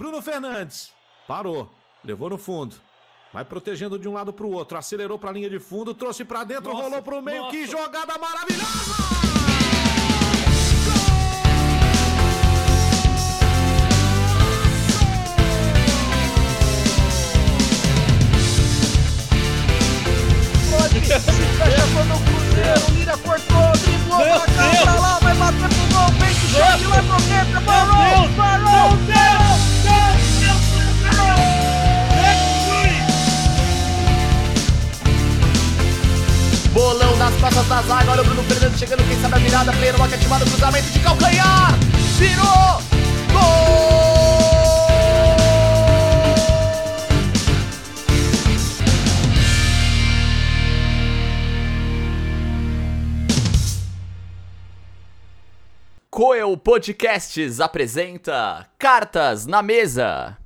Bruno Fernandes. Parou. Levou no fundo. Vai protegendo de um lado para o outro. Acelerou para a linha de fundo. Trouxe para dentro. Nossa, rolou para o meio. Nossa. Que jogada maravilhosa! Fecha quando o Cruzeiro, Lira cortou, driblou pra cá, pra lá, vai bater pro gol, pro dentro, parou, parou, costas da zaga, olha o Bruno Fernandes chegando, quem sabe a virada, player, uma ativado, cruzamento de calcanhar, virou, gol! Coel Podcasts apresenta Cartas na Mesa.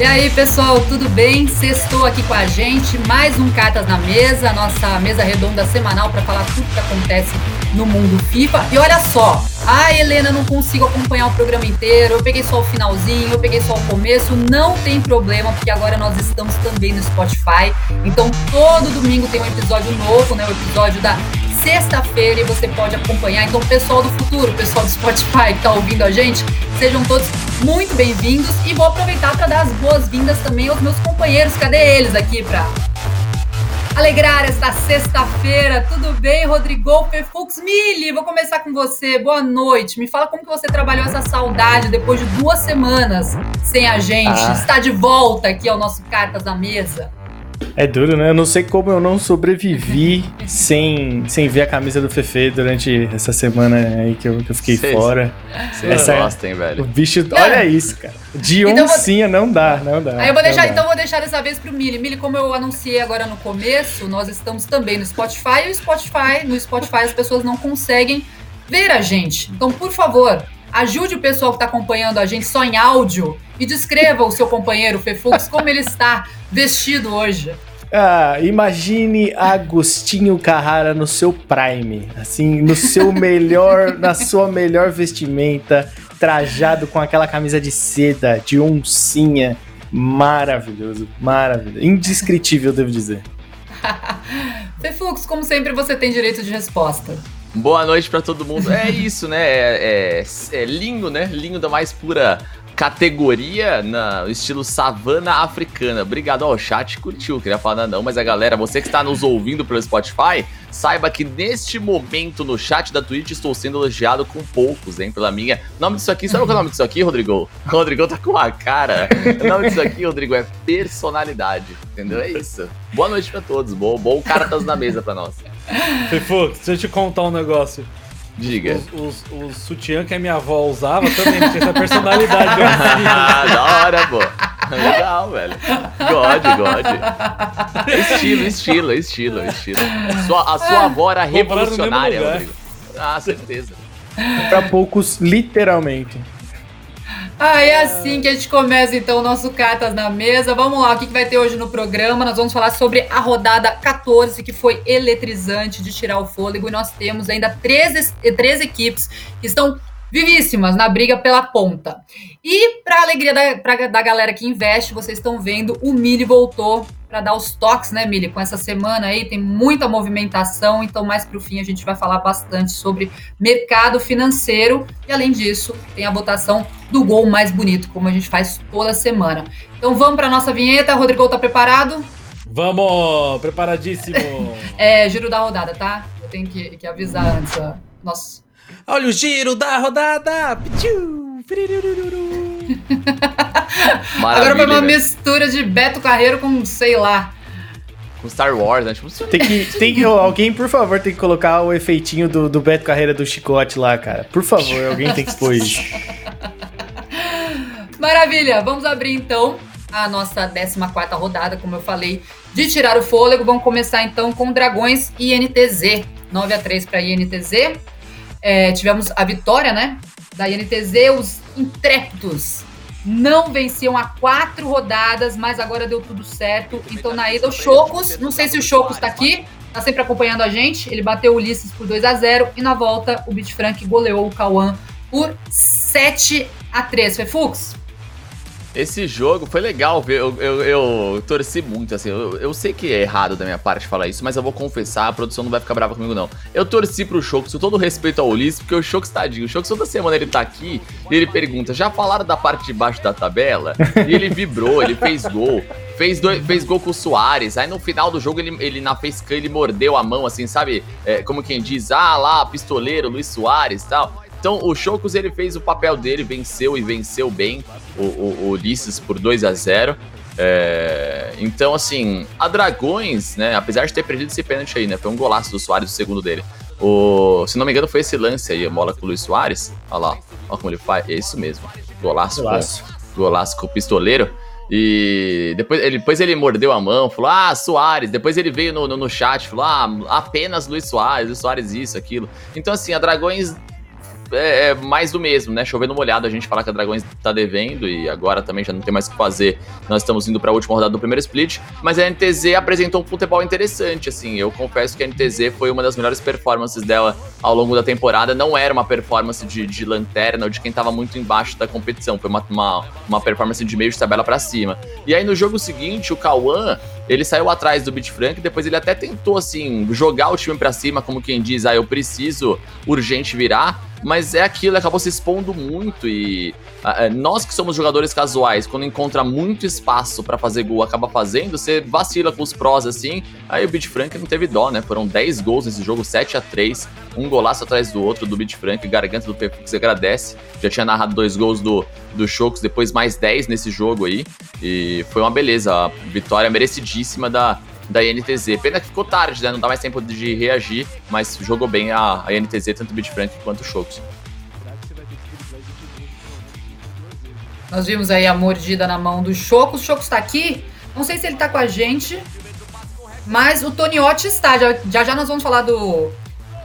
E aí, pessoal, tudo bem? Sextou aqui com a gente, mais um Cartas na Mesa, nossa mesa redonda semanal para falar tudo que acontece no mundo FIFA. E olha só, a Helena não consigo acompanhar o programa inteiro, eu peguei só o finalzinho, eu peguei só o começo, não tem problema, porque agora nós estamos também no Spotify. Então, todo domingo tem um episódio novo, né? O episódio da sexta-feira e você pode acompanhar. Então, pessoal do futuro, pessoal do Spotify que está ouvindo a gente, sejam todos muito bem-vindos e vou aproveitar para dar as boas-vindas também aos meus companheiros. Cadê eles aqui para alegrar esta sexta-feira? Tudo bem, Rodrigo Perfux Mili? Vou começar com você. Boa noite. Me fala como que você trabalhou essa saudade depois de duas semanas sem a gente. Ah. Está de volta aqui ao nosso Cartas da Mesa. É duro, né? Eu não sei como eu não sobrevivi sem, sem ver a camisa do Fefe durante essa semana aí que eu, que eu fiquei Cês, fora. Vocês gostam, velho. O bicho, olha isso, cara. De então oncinha vou... não dá, não dá. Aí eu vou deixar, então vou deixar dessa vez pro Mili. Mili, como eu anunciei agora no começo, nós estamos também no Spotify e o Spotify, no Spotify as pessoas não conseguem ver a gente. Então, por favor, ajude o pessoal que está acompanhando a gente só em áudio e descreva o seu companheiro Fefux como ele está vestido hoje. Ah, imagine Agostinho Carrara no seu prime, assim, no seu melhor, na sua melhor vestimenta, trajado com aquela camisa de seda, de oncinha, maravilhoso, maravilhoso, indescritível, devo dizer. Fefux, como sempre, você tem direito de resposta. Boa noite para todo mundo. É isso, né? É, é, é né? Linho da mais pura categoria no estilo savana africana. Obrigado ao chat, curtiu, queria falar não, mas a galera, você que está nos ouvindo pelo Spotify, saiba que neste momento no chat da Twitch estou sendo elogiado com poucos, hein, pela minha. Nome disso aqui, sabe qual é o nome disso aqui, Rodrigo? O Rodrigo tá com a cara. O nome disso aqui, Rodrigo, é personalidade, entendeu? É isso. Boa noite para todos, bom, bom cartas na mesa para nós. Fefo, deixa eu te contar um negócio. Diga. Os, os, os sutiã que a minha avó usava também tinha essa personalidade. ah, da hora, pô. Legal, velho. God, God. Estilo, estilo, estilo, estilo. Sua, a sua avó era revolucionária, Rodrigo. Ah, certeza. Para poucos, literalmente. Ah, é assim que a gente começa então o nosso Cartas na Mesa. Vamos lá, o que vai ter hoje no programa? Nós vamos falar sobre a rodada 14, que foi eletrizante de tirar o fôlego. E nós temos ainda 13, 13 equipes que estão vivíssimas na briga pela ponta. E para alegria da, pra, da galera que investe, vocês estão vendo, o Mili voltou para dar os toques, né, Mili? Com essa semana aí tem muita movimentação, então mais para o fim a gente vai falar bastante sobre mercado financeiro e além disso tem a votação do gol mais bonito, como a gente faz toda semana. Então vamos para nossa vinheta. Rodrigo tá preparado? Vamos, preparadíssimo. é, giro da rodada, tá? Eu tenho que, que avisar antes. Ó. Nossa. Olha o giro da rodada! Pichu! Agora foi uma mistura de Beto Carreiro com, sei lá. Com Star Wars, né? Tipo, tem que, tem que, alguém, por favor, tem que colocar o efeitinho do, do Beto Carreira do chicote lá, cara. Por favor, alguém tem que expor isso. Maravilha, vamos abrir então a nossa 14 rodada, como eu falei, de tirar o fôlego. Vamos começar então com Dragões e INTZ. 9 a 3 para INTZ. É, tivemos a vitória, né? Da INTZ, os intrépidos não venciam há quatro rodadas, mas agora deu tudo certo. Então na ida o Chocos, não sei se o Chocos tá aqui, tá sempre acompanhando a gente. Ele bateu o Ulisses por 2 a 0 e na volta o Beat Frank goleou o Cauã por 7 a 3 Foi Fux? Esse jogo foi legal ver. Eu, eu, eu torci muito, assim. Eu, eu, sei que é errado da minha parte falar isso, mas eu vou confessar, a produção não vai ficar brava comigo, não. Eu torci pro Shox, com todo respeito ao Ulisses, porque o Shox, tadinho. O Shox toda semana ele tá aqui e ele pergunta: já falaram da parte de baixo da tabela? E ele vibrou, ele fez gol. Fez, fez gol com o Soares. Aí no final do jogo, ele, ele na facecam, ele mordeu a mão, assim, sabe? É, como quem diz, ah lá, pistoleiro, Luiz Soares e tal. Então o Chocos ele fez o papel dele, venceu e venceu bem o, o, o Ulisses por 2 a 0 é, então, assim, a Dragões, né, apesar de ter perdido esse pênalti aí, né, foi um golaço do Soares, o segundo dele. O, se não me engano, foi esse lance aí, a bola com o Luiz Soares. Olha lá, olha como ele faz. É isso mesmo. Golaço, golaço. Com, golaço com o pistoleiro. E depois ele, depois ele mordeu a mão, falou: Ah, Soares. Depois ele veio no, no, no chat, falou: Ah, apenas Luiz Soares, Luiz Soares isso, aquilo. Então, assim, a Dragões é, é, mais do mesmo, né? Chovendo molhado, a gente fala que a Dragões tá devendo e agora também já não tem mais o que fazer. Nós estamos indo para a última rodada do primeiro split, mas a NTZ apresentou um futebol interessante, assim. Eu confesso que a NTZ foi uma das melhores performances dela ao longo da temporada. Não era uma performance de, de lanterna ou de quem tava muito embaixo da competição, foi uma, uma, uma performance de meio de tabela para cima. E aí no jogo seguinte, o Cauã ele saiu atrás do Bitfrank, depois ele até tentou, assim, jogar o time para cima, como quem diz, ah, eu preciso urgente virar, mas é aquilo, acabou se expondo muito e nós que somos jogadores casuais, quando encontra muito espaço para fazer gol, acaba fazendo, você vacila com os prós assim, aí o Bitfrank não teve dó, né? Foram 10 gols nesse jogo, 7 a 3 um golaço atrás do outro do Bitfrank, garganta do Pefux agradece, já tinha narrado dois gols do, do Chocos, depois mais 10 nesse jogo aí, e foi uma beleza, a vitória merecidíssima da, da INTZ. Pena que ficou tarde, né? Não dá mais tempo de reagir, mas jogou bem a, a INTZ, tanto o Bitfrank quanto o Chocos. Nós vimos aí a mordida na mão do Chocos. O Chocos tá aqui. Não sei se ele tá com a gente. Mas o Toniotti está. Já, já já nós vamos falar do,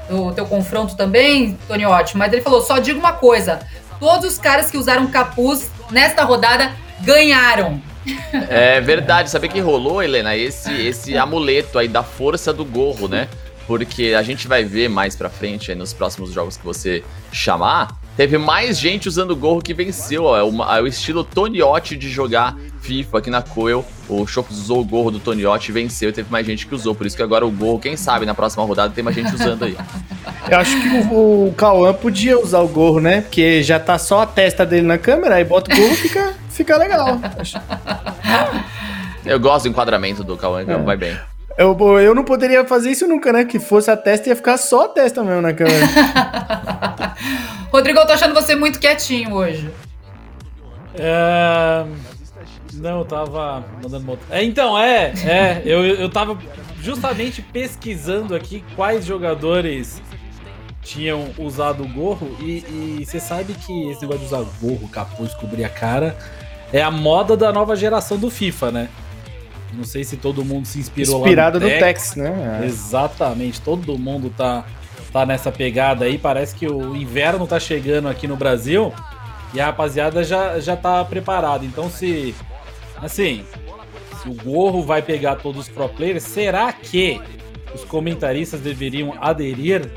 do teu confronto também, Toniotti. Mas ele falou: só digo uma coisa. Todos os caras que usaram capuz nesta rodada ganharam. É verdade, sabe que rolou, Helena? Esse, esse amuleto aí da força do gorro, né? Porque a gente vai ver mais pra frente nos próximos jogos que você chamar. Teve mais gente usando o gorro que venceu. Ó, é, o, é o estilo Toniotti de jogar FIFA aqui na Coel. O Chocos usou o gorro do Toniotti e venceu. E teve mais gente que usou. Por isso que agora o gorro, quem sabe, na próxima rodada tem mais gente usando aí. Eu acho que o, o Cauã podia usar o gorro, né? Porque já tá só a testa dele na câmera, aí bota o gorro e fica, fica legal. Eu gosto do enquadramento do Cauã, então é. vai bem. Eu, eu não poderia fazer isso nunca, né? Que fosse a testa ia ficar só a testa mesmo na câmera. Rodrigo, eu tô achando você muito quietinho hoje. É... Não, eu tava mandando moto. É, então, é, é. Eu, eu tava justamente pesquisando aqui quais jogadores tinham usado o gorro. E você sabe que esse negócio de usar gorro, capuz, cobrir a cara é a moda da nova geração do FIFA, né? Não sei se todo mundo se inspirou Inspirado lá no, no Tex, né? É. Exatamente, todo mundo tá, tá nessa pegada aí. Parece que o inverno tá chegando aqui no Brasil e a rapaziada já, já tá preparada. Então, se. Assim, se o gorro vai pegar todos os pro players, será que os comentaristas deveriam aderir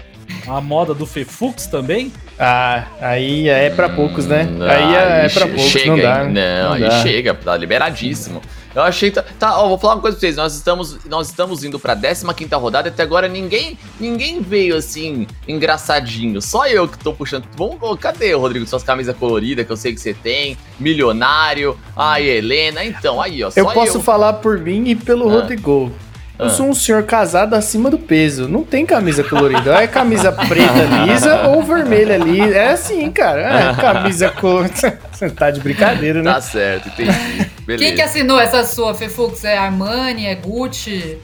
à moda do Fefux também? Ah, aí é pra poucos, né? Hum, aí é, é pra poucos, chega, não dá. Não, não aí dá. chega, tá liberadíssimo. Eu achei. Tá, ó, vou falar uma coisa pra vocês. Nós estamos, nós estamos indo pra 15 rodada e até agora ninguém ninguém veio assim, engraçadinho. Só eu que tô puxando. Vamos, cadê, Rodrigo? Suas camisas coloridas que eu sei que você tem. Milionário. Ai, Helena. Então, aí, ó. eu posso eu. falar por mim e pelo ah. Rodrigo. Eu ah. sou um senhor casado acima do peso. Não tem camisa colorida. É camisa preta lisa ou vermelha ali. É assim, cara. É camisa colorida. Você tá de brincadeira, né? Tá certo, entendi. Beleza. Quem que assinou essa sua, Fefux? É Armani? É Gucci?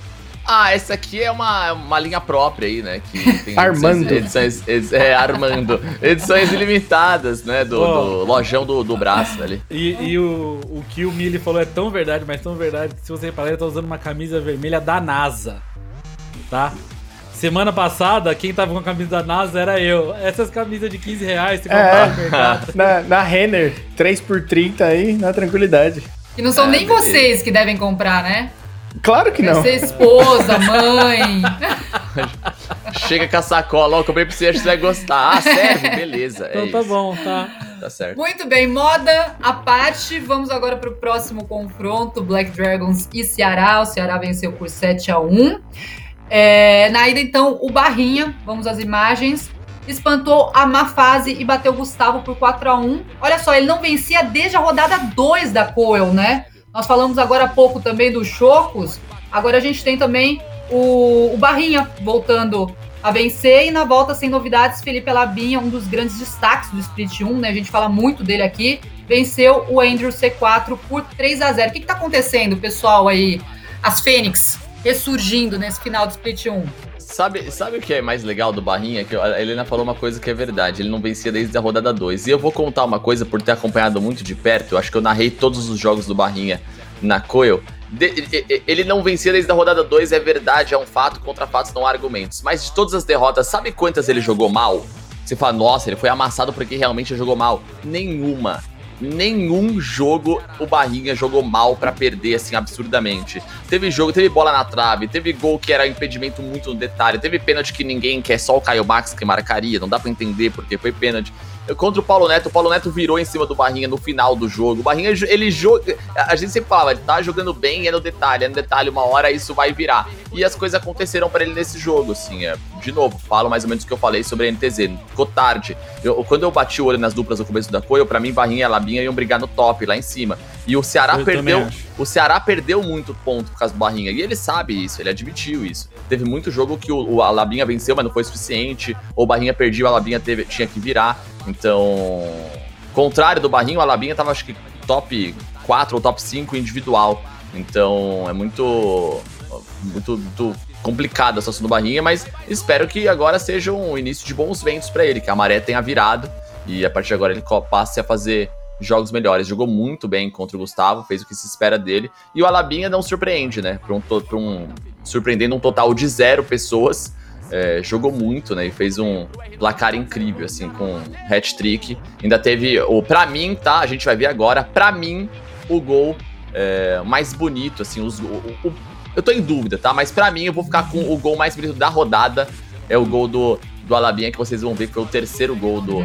Ah, essa aqui é uma, uma linha própria aí, né? Que tem Armando. Edições, edições, é, Armando. Edições ilimitadas, né? Do, do lojão do, do braço ali. E, e, o, o que o Mili falou é tão verdade, mas tão verdade que se você reparar, ele tá usando uma camisa vermelha da NASA. Tá? Semana passada, quem tava com a camisa da NASA era eu. Essas camisas de 15 reais, você é, no mercado. Na, na Renner, 3 por 30 aí, na tranquilidade. E não são é, nem beleza. vocês que devem comprar, né? Claro que Vai não. ser esposa, mãe. Chega com a sacola, ó, eu comprei pra você, acho que você vai gostar. Ah, serve? Beleza. É Então tá isso. bom, tá. Tá certo. Muito bem, moda à parte. Vamos agora para o próximo confronto: Black Dragons e Ceará. O Ceará venceu por 7 a 1 É, na ida, então, o Barrinha, vamos às imagens, espantou a má fase e bateu Gustavo por 4 a 1 Olha só, ele não vencia desde a rodada 2 da Coel, né? Nós falamos agora há pouco também dos Chocos. Agora a gente tem também o, o Barrinha voltando a vencer. E na volta, sem novidades, Felipe Alabinha, um dos grandes destaques do Split 1, né? A gente fala muito dele aqui. Venceu o Andrew C4 por 3 a 0 O que, que tá acontecendo, pessoal, aí? As Fênix ressurgindo nesse final do Split 1. Sabe, sabe o que é mais legal do Barrinha? Que a Helena falou uma coisa que é verdade. Ele não vencia desde a rodada 2. E eu vou contar uma coisa por ter acompanhado muito de perto. Eu acho que eu narrei todos os jogos do Barrinha na Coil. De- ele não vencia desde a rodada 2, é verdade, é um fato, contra fatos não há argumentos. Mas de todas as derrotas, sabe quantas ele jogou mal? Você fala, nossa, ele foi amassado porque realmente jogou mal. Nenhuma. Nenhum jogo o Barrinha jogou mal pra perder assim absurdamente. Teve jogo, teve bola na trave, teve gol que era impedimento muito no detalhe, teve pênalti que ninguém quer, só o Caio Max que marcaria, não dá pra entender porque foi pênalti. Contra o Paulo Neto, o Paulo Neto virou em cima do Barrinha no final do jogo. O Barrinha, ele joga. A gente sempre falava, ele tá jogando bem, é no detalhe, é no detalhe, uma hora isso vai virar. E as coisas aconteceram pra ele nesse jogo, assim. É, de novo, falo mais ou menos o que eu falei sobre a NTZ. Ficou tarde. Eu- quando eu bati o olho nas duplas no começo da coisa, pra mim, Barrinha e Labinha iam brigar no top, lá em cima. E o Ceará Eu perdeu. O Ceará perdeu muito ponto por causa do Barrinha. E ele sabe isso, ele admitiu isso. Teve muito jogo que o, o Alabinha venceu, mas não foi suficiente. Ou o Barrinha perdia, o Alabinha teve, tinha que virar. Então, contrário do Barrinho, o Alabinha tava acho que top 4 ou top 5 individual. Então, é muito muito, muito complicada a situação do Barrinha, mas espero que agora seja um início de bons ventos pra ele, que a maré tenha virado e a partir de agora ele passe a fazer jogos melhores. Jogou muito bem contra o Gustavo, fez o que se espera dele. E o Alabinha não surpreende, né? Pra um, pra um- surpreendendo um total de zero pessoas. É, jogou muito, né? E fez um placar incrível, assim, com hat-trick. Ainda teve, o pra mim, tá? A gente vai ver agora. Pra mim, o gol é, mais bonito, assim, os, o- o- eu tô em dúvida, tá? Mas pra mim, eu vou ficar com o gol mais bonito da rodada. É o gol do, do Alabinha, que vocês vão ver que foi o terceiro gol do.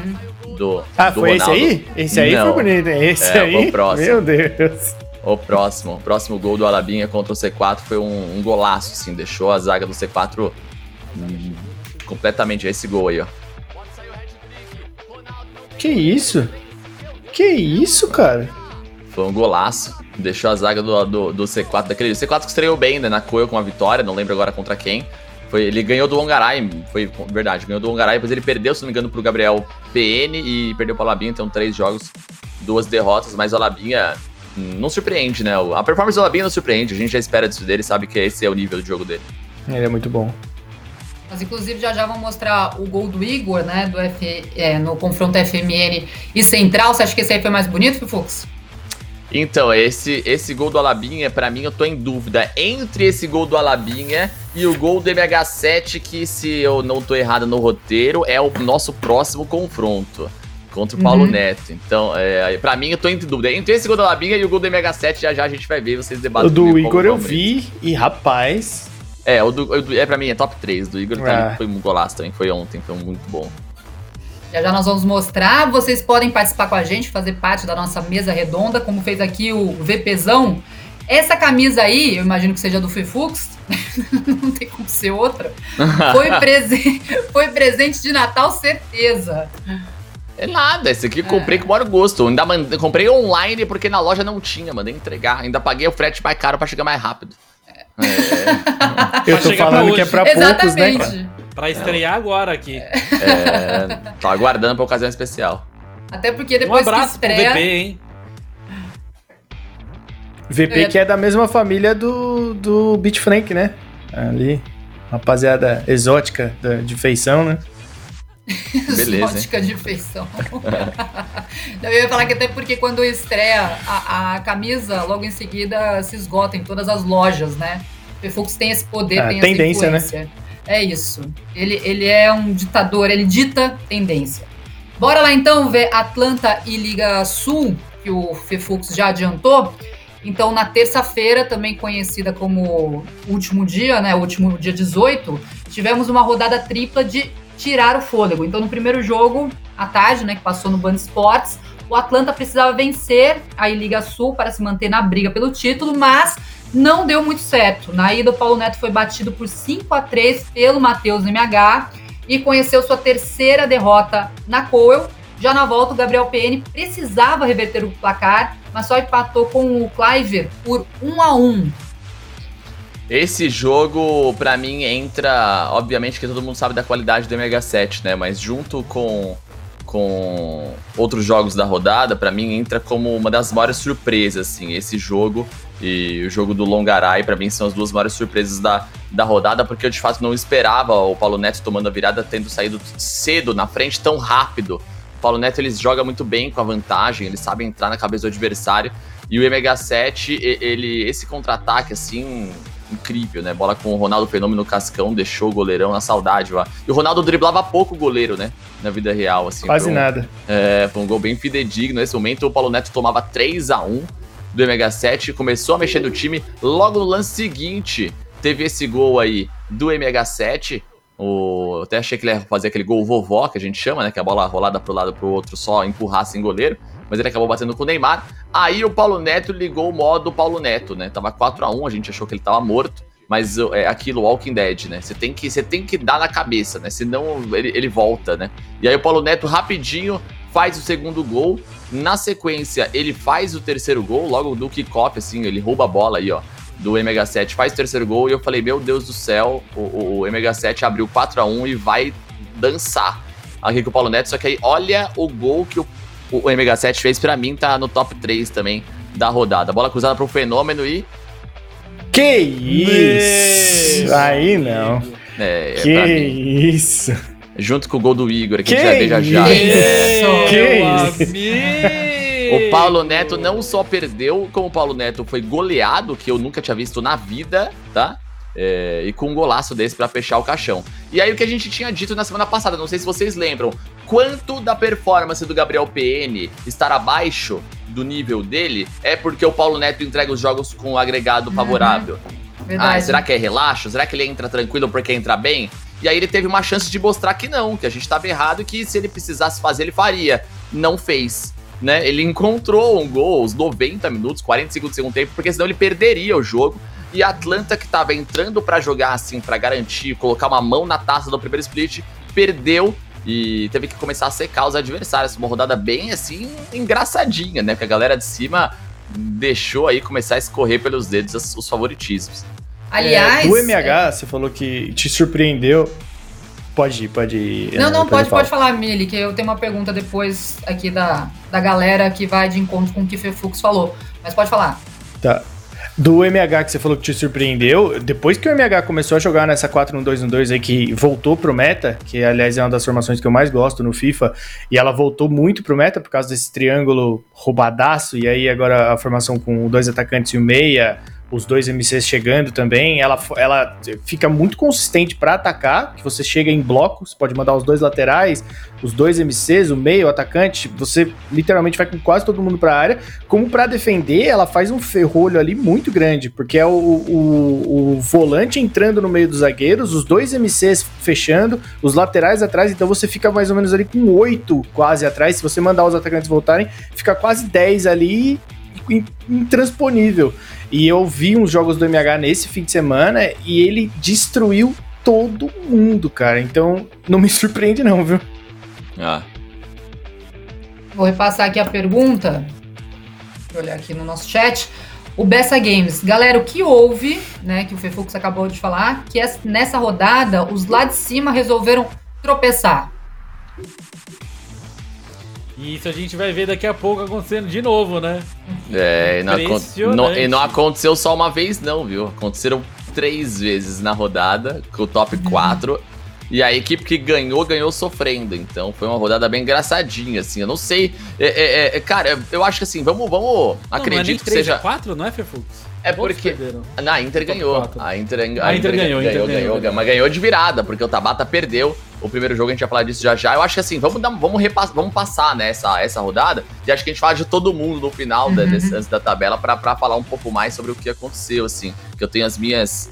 do Ah, do foi Ronaldo. esse aí? Esse aí Não. foi bonito, hein? Esse É, aí. o próximo. Meu Deus. O próximo, o próximo gol do Alabinha contra o C4 foi um, um golaço, assim, deixou a zaga do C4 hum, completamente esse gol aí, ó. Que isso? Que isso, cara? Foi um golaço, deixou a zaga do, do, do C4 daquele. O C4 que estreou bem, né, na Coel com a vitória, não lembro agora contra quem. Foi, ele ganhou do Ongaray, foi verdade, ganhou do Ongaray, depois ele perdeu, se não me engano, pro Gabriel PN e perdeu pro Alabinha, então três jogos, duas derrotas, mas o Alabinha não surpreende, né? A performance do Alabinha não surpreende, a gente já espera disso dele, sabe que esse é o nível de jogo dele. Ele é muito bom. Mas inclusive já já vão mostrar o gol do Igor, né? Do F, é, no confronto FMN e Central. Você acha que esse aí foi mais bonito, Fifux? Então, esse, esse gol do Alabinha, pra mim, eu tô em dúvida entre esse gol do Alabinha e o gol do MH7, que, se eu não tô errado no roteiro, é o nosso próximo confronto contra o Paulo Uhum. Neto. Então, é, pra mim, eu tô em dúvida. Entre esse gol do Alabinha e o gol do MH7, já já a gente vai ver, vocês debatem. O do Igor eu vi e, rapaz, É, o do, o do- é pra mim, é top 3. Do Igor tá foi um golaço também, foi ontem, foi muito bom. Já já nós vamos mostrar. Vocês podem participar com a gente, fazer parte da nossa mesa redonda, como fez aqui o VPzão. Essa camisa aí, eu imagino que seja do Fifux, não tem como ser outra. Foi, prese- foi presente de Natal, certeza. É nada, esse aqui eu comprei com o maior gosto. Ainda comprei online porque na loja não tinha, mandei entregar. Ainda paguei o frete mais caro pra chegar mais rápido. É, eu tô pra falando que é pra poucos, né? Exatamente. Pra estrear agora aqui. é, tô aguardando pra ocasião especial. Até porque Um depois que abraço pro estreia. VP, hein? VP que é da mesma família do, do Beat Frank, né? Ali, rapaziada exótica da- de feição, né? Beleza? Exótica de feição. eu ia falar que até porque quando estreia a, a camisa, logo em seguida se esgota em todas as lojas, né? O Fifux tem esse poder, Ah, tem tendência, né? essa influência. É isso. Ele, ele é um ditador, ele dita tendência. Bora lá então ver Atlanta e Liga Sul, que o Fifux já adiantou. Então, na terça-feira, também conhecida como último dia, né? Último dia 18, tivemos uma rodada tripla de tirar o fôlego. Então, no primeiro jogo, à tarde, né, que passou no Band Esportes, o Atlanta precisava vencer a Liga Sul para se manter na briga pelo título, mas não deu muito certo. Na ida, o Paulo Neto foi batido por 5 a 3 pelo Matheus MH e conheceu sua terceira derrota na Coel. Já na volta, o Gabriel PN precisava reverter o placar, mas só empatou com o Cliver por 1 a 1 esse jogo, para mim, entra. Obviamente que todo mundo sabe da qualidade do MH7, né? Mas junto com, com outros jogos da rodada, para mim entra como uma das maiores surpresas, assim. Esse jogo e o jogo do Longaray, para mim, são as duas maiores surpresas da, da rodada, porque eu de fato não esperava o Paulo Neto tomando a virada, tendo saído cedo na frente tão rápido. O Paulo Neto ele joga muito bem com a vantagem, ele sabe entrar na cabeça do adversário. E o MH7, ele, esse contra-ataque, assim, incrível, né? Bola com o Ronaldo Fenômeno Cascão, deixou o goleirão na saudade lá. E o Ronaldo driblava pouco o goleiro, né? Na vida real, assim. Quase um, nada. É, foi um gol bem fidedigno. Nesse momento, o Paulo Neto tomava 3 a 1 do MH7, começou a mexer no time. Logo no lance seguinte, teve esse gol aí do MH7. O, até achei que ele ia fazer aquele gol vovó, que a gente chama, né? Que a bola rolada pro lado pro outro só empurrar sem goleiro. Mas ele acabou batendo com o Neymar. Aí o Paulo Neto ligou o modo Paulo Neto, né? Tava 4 a 1 a gente achou que ele tava morto. Mas é aquilo, Walking Dead, né? Você tem que, você tem que dar na cabeça, né? Senão ele, ele volta, né? E aí o Paulo Neto rapidinho faz o segundo gol. Na sequência, ele faz o terceiro gol, logo do kickoff, assim, ele rouba a bola aí, ó, do MH7, faz o terceiro gol, e eu falei, meu Deus do céu, o, o, o MH7 abriu 4 a 1 e vai dançar aqui com o Paulo Neto, só que aí olha o gol que o, o MH7 fez, para mim tá no top 3 também da rodada. Bola cruzada pro Fenômeno e... Que isso! Aí não. É, que isso! junto com o gol do Igor, que, que a gente vai ver já já. Que isso? O Paulo Neto não só perdeu, como o Paulo Neto foi goleado, que eu nunca tinha visto na vida, tá? É, e com um golaço desse para fechar o caixão. E aí o que a gente tinha dito na semana passada, não sei se vocês lembram, quanto da performance do Gabriel PN estar abaixo do nível dele é porque o Paulo Neto entrega os jogos com um agregado favorável. Uhum. Ah, será que é relaxo? Será que ele entra tranquilo porque entra bem? E aí ele teve uma chance de mostrar que não, que a gente estava errado e que se ele precisasse fazer, ele faria. Não fez. Né? Ele encontrou um gol aos 90 minutos, 45 do segundo tempo, porque senão ele perderia o jogo. E a Atlanta, que estava entrando para jogar assim, para garantir, colocar uma mão na taça do primeiro split, perdeu e teve que começar a secar os adversários. Uma rodada bem assim, engraçadinha, né? Porque a galera de cima deixou aí começar a escorrer pelos dedos os favoritismos. Aliás. É, do MH, é... você falou que te surpreendeu. Pode ir, pode ir. Não, não, pode, pode falar, Mili, que eu tenho uma pergunta depois aqui da, da galera que vai de encontro com o que o Fux falou. Mas pode falar. Tá. Do MH que você falou que te surpreendeu, depois que o MH começou a jogar nessa 4-1-2-1-2 aí, que voltou pro meta, que aliás é uma das formações que eu mais gosto no FIFA, e ela voltou muito pro meta por causa desse triângulo roubadaço, e aí agora a formação com dois atacantes e o meia, os dois MCs chegando também, ela, ela fica muito consistente para atacar, que você chega em bloco, você pode mandar os dois laterais, os dois MCs, o meio, o atacante, você literalmente vai com quase todo mundo para a área. Como para defender, ela faz um ferrolho ali muito grande, porque é o, o, o, volante entrando no meio dos zagueiros, os dois MCs fechando, os laterais atrás, então você fica mais ou menos ali com oito quase atrás. Se você mandar os atacantes voltarem, fica quase dez ali intransponível. E eu vi uns jogos do MH nesse fim de semana e ele destruiu todo mundo, cara. Então não me surpreende, não, viu? Ah. Vou repassar aqui a pergunta. Vou olhar aqui no nosso chat. O Bessa Games. Galera, o que houve, né, que o Fefux acabou de falar, que nessa rodada os lá de cima resolveram tropeçar. E isso a gente vai ver daqui a pouco acontecendo de novo, né? É, e não, não, e não aconteceu só uma vez, não, viu? Aconteceram três vezes na rodada, com o top 4. Uhum. E a equipe que ganhou, ganhou sofrendo. Então foi uma rodada bem engraçadinha, assim. Eu não sei. É, é, é, cara, eu acho que assim, vamos. vamos não, acredito não é que seja. 4, não é, Fefux? É porque. Na Inter ganhou. A Inter, a Inter, a Inter ganhou, ganhou, Inter ganhou, ganhou, ganhou, Mas ganhou de virada, porque o Tabata perdeu o primeiro jogo, a gente vai falar disso já já. Eu acho que assim, vamos, dar, vamos, repass, vamos passar né, essa, essa rodada e acho que a gente fala de todo mundo no final uhum. da, desse, da tabela para falar um pouco mais sobre o que aconteceu, assim. Que eu tenho as minhas,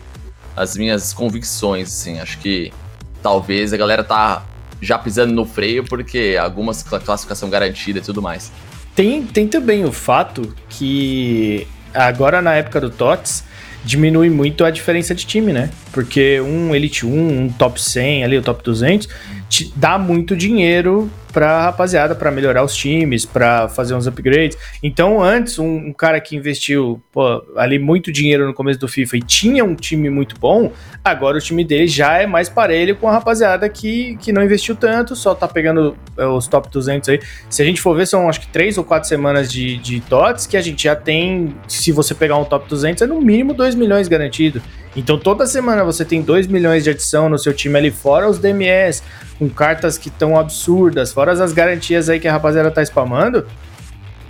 as minhas convicções, assim. Acho que talvez a galera tá já pisando no freio porque algumas classificação garantida e tudo mais. Tem, tem também o fato que agora na época do TOTS diminui muito a diferença de time, né? Porque um Elite 1, um top 100 ali, o top 200, te dá muito dinheiro pra rapaziada, para melhorar os times, para fazer uns upgrades. Então, antes, um, um, cara que investiu pô, ali muito dinheiro no começo do FIFA e tinha um time muito bom, agora o time dele já é mais parelho com a rapaziada que, que não investiu tanto, só tá pegando é, os top 200 aí. Se a gente for ver, são acho que três ou quatro semanas de, de TOTS que a gente já tem, se você pegar um top 200, é no mínimo 2 milhões garantido. Então toda semana você tem 2 milhões de adição no seu time ali, fora os DMS, com cartas que estão absurdas, fora as garantias aí que a rapaziada tá spamando,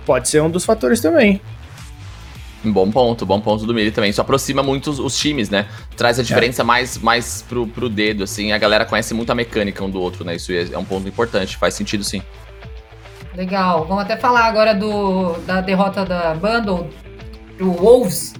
pode ser um dos fatores também. Bom ponto, bom ponto do Mili também. Isso aproxima muito os, os, times, né? Traz a é. diferença é. mais, mais pro, pro dedo, assim. A galera conhece muito a mecânica um do outro, né? Isso é, é um ponto importante, faz sentido sim. Legal. Vamos até falar agora do, da derrota da Bundle pro Wolves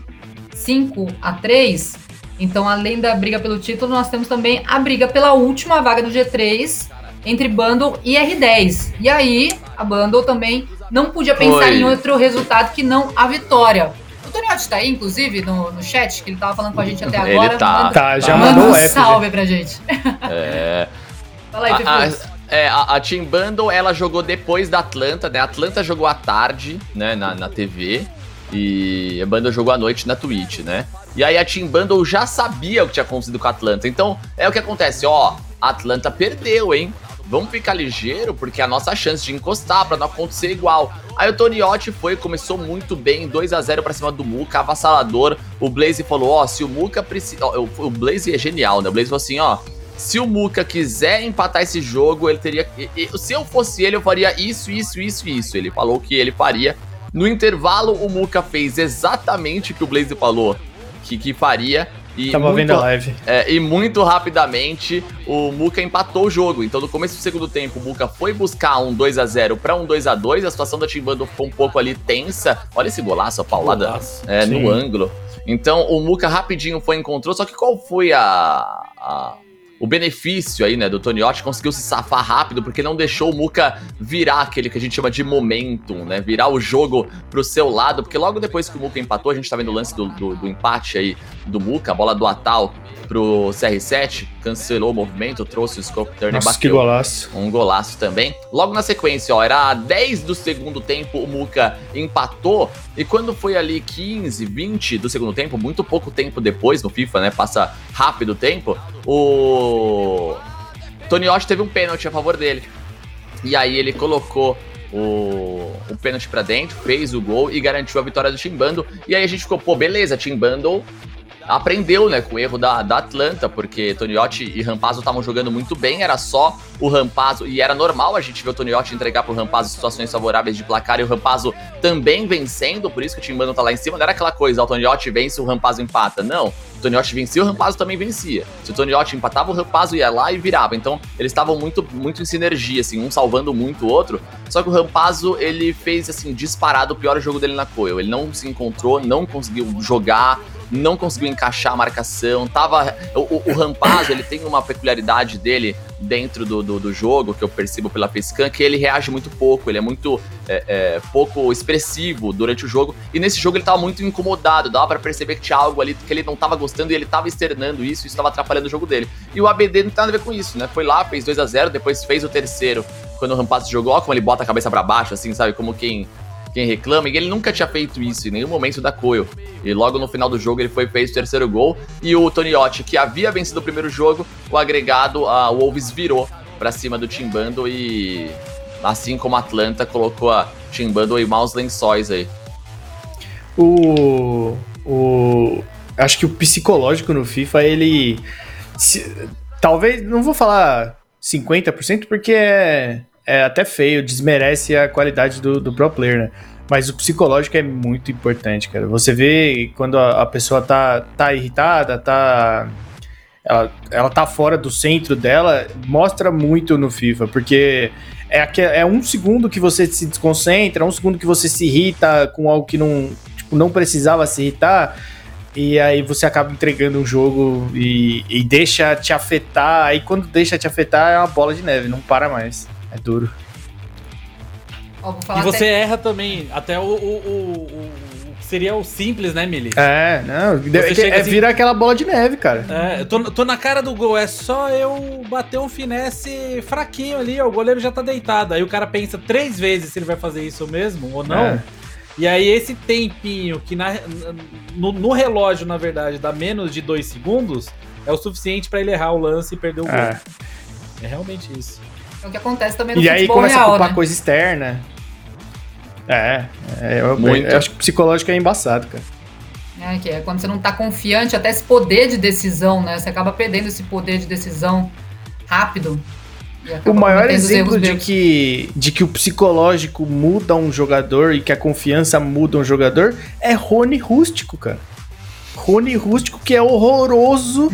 5 a 3 então, além da briga pelo título, nós temos também a briga pela última vaga do G3 entre Bundle e R10. E aí, a Bundle também não podia pensar Oi. em outro resultado que não a vitória. O Toniotti tá aí, inclusive, no, no chat, que ele tava falando com a gente até agora. Ele tá, manda, tá já manda mandou um salve pra gente. É... Fala aí, a, a, é, a, a, Team Bundle, ela jogou depois da Atlanta, né? A Atlanta jogou à tarde, né, na, na TV. E a Bundle jogou à noite na Twitch, né? E aí a Team Bundle já sabia o que tinha acontecido com a Atlanta. Então, é o que acontece, ó, a Atlanta perdeu, hein? Vamos ficar ligeiro, porque é a nossa chance de encostar para não acontecer igual. Aí o Toniotti foi, começou muito bem, 2 a 0 para cima do Muka, avassalador. O Blaze falou, ó, se o Muka precisa... O Blaze é genial, né? O Blaze falou assim, ó, se o Muka quiser empatar esse jogo, ele teria... Se eu fosse ele, eu faria isso, isso, isso, isso. Ele falou que ele faria. No intervalo, o Muka fez exatamente o que o Blaze falou que, que faria. E Tava muito, vendo a live. É, e muito rapidamente o Muka empatou o jogo. Então, no começo do segundo tempo, o Muka foi buscar um 2 a 0 para um 2 a 2 A situação da Team Bundle ficou um pouco ali tensa. Olha esse golaço, a paulada golaço. É, no ângulo. Então, o Muka rapidinho foi encontrou. Só que qual foi a, a o benefício aí, né, do Toniotti conseguiu se safar rápido porque não deixou o Muka virar aquele que a gente chama de momentum, né, virar o jogo pro seu lado, porque logo depois que o Muka empatou, a gente tá vendo o lance do, do, do empate aí do Muka, a bola do Atal pro CR7, cancelou o movimento, trouxe o Scope Turner Nossa, bateu. que golaço. Um golaço também. Logo na sequência, ó, era 10 do segundo tempo, o Muka empatou, e quando foi ali 15, 20 do segundo tempo, muito pouco tempo depois no FIFA, né, passa rápido o tempo, o Toniotti teve um pênalti a favor dele. E aí ele colocou o, o pênalti para dentro, fez o gol e garantiu a vitória do Timbando. E aí a gente ficou, pô, beleza, Timbando aprendeu, né, com o erro da, da Atlanta, porque Toniotti e Rampazzo estavam jogando muito bem, era só o Rampazzo, e era normal a gente ver o Toniotti entregar pro Rampazzo situações favoráveis de placar, e o Rampazzo também vencendo, por isso que o Timbano tá lá em cima, não era aquela coisa, o Toniotti vence, o Rampazzo empata, não, o Toniotti vencia, o Rampazzo também vencia, se o Toniotti empatava, o Rampazzo ia lá e virava, então eles estavam muito, muito em sinergia, assim, um salvando muito o outro, só que o Rampazzo, ele fez, assim, disparado o pior jogo dele na Coil, ele não se encontrou, não conseguiu jogar, não conseguiu encaixar a marcação. Tava. O, o Rampazzo, ele tem uma peculiaridade dele dentro do, do, do, jogo, que eu percebo pela Pescan, que ele reage muito pouco, ele é muito é, é, pouco expressivo durante o jogo. E nesse jogo ele tava muito incomodado, dava para perceber que tinha algo ali que ele não tava gostando e ele tava externando isso, e isso tava atrapalhando o jogo dele. E o ABD não tem nada a ver com isso, né? Foi lá, fez 2 a 0 depois fez o terceiro quando o Rampazzo jogou, ó, como ele bota a cabeça para baixo, assim, sabe? Como quem quem reclama, e ele nunca tinha feito isso em nenhum momento da Coil. E logo no final do jogo ele foi fez o terceiro gol. E o Toniotti, que havia vencido o primeiro jogo, o agregado, a Wolves virou para cima do Timbando e assim como a Atlanta colocou a Timbando e maus lençóis aí. O, o acho que o psicológico no FIFA ele se, talvez não vou falar 50% porque é é até feio, desmerece a qualidade do, do pro player, né? Mas o psicológico é muito importante, cara. Você vê quando a, a pessoa tá, tá irritada, tá ela, ela tá fora do centro dela, mostra muito no FIFA, porque é, é um segundo que você se desconcentra, um segundo que você se irrita com algo que não, tipo, não precisava se irritar, e aí você acaba entregando um jogo e, e deixa te afetar, aí quando deixa te afetar é uma bola de neve, não para mais. É duro. Ó, vou falar E você até- erra também, até o, o, o- o- seria o simples, né, Mili? É, não, é, é assim- vira aquela bola de neve, cara. É, eu tô, tô na cara do gol, é só eu bater um finesse fraquinho ali, ó, o goleiro já tá deitado. Aí o cara pensa três vezes se ele vai fazer isso mesmo ou não. É. E aí esse tempinho que na- no, no relógio, na verdade, dá menos de dois segundos, é o suficiente pra ele errar o lance e perder o gol. É. É realmente isso. É o que acontece também no E aí futebol começa a real, culpar né? coisa externa. É, é eu, Muito. eu acho que o psicológico é embaçado, cara. É, que é quando você não tá confiante, até esse poder de decisão, né? Você acaba perdendo esse poder de decisão rápido. e O maior exemplo de que, de que o psicológico muda um jogador e que a confiança muda um jogador é Rony Rústico, cara. Rony Rústico, que é horroroso,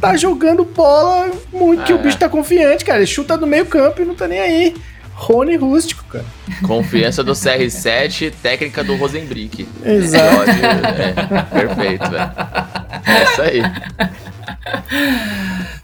tá jogando bola muito que o É. bicho tá confiante, cara. Ele chuta do meio campo e não tá nem aí. Rony Rústico, cara. Confiança do CR7, técnica do Rosenbrick. Exato. Episódio, é, perfeito, velho. É isso aí.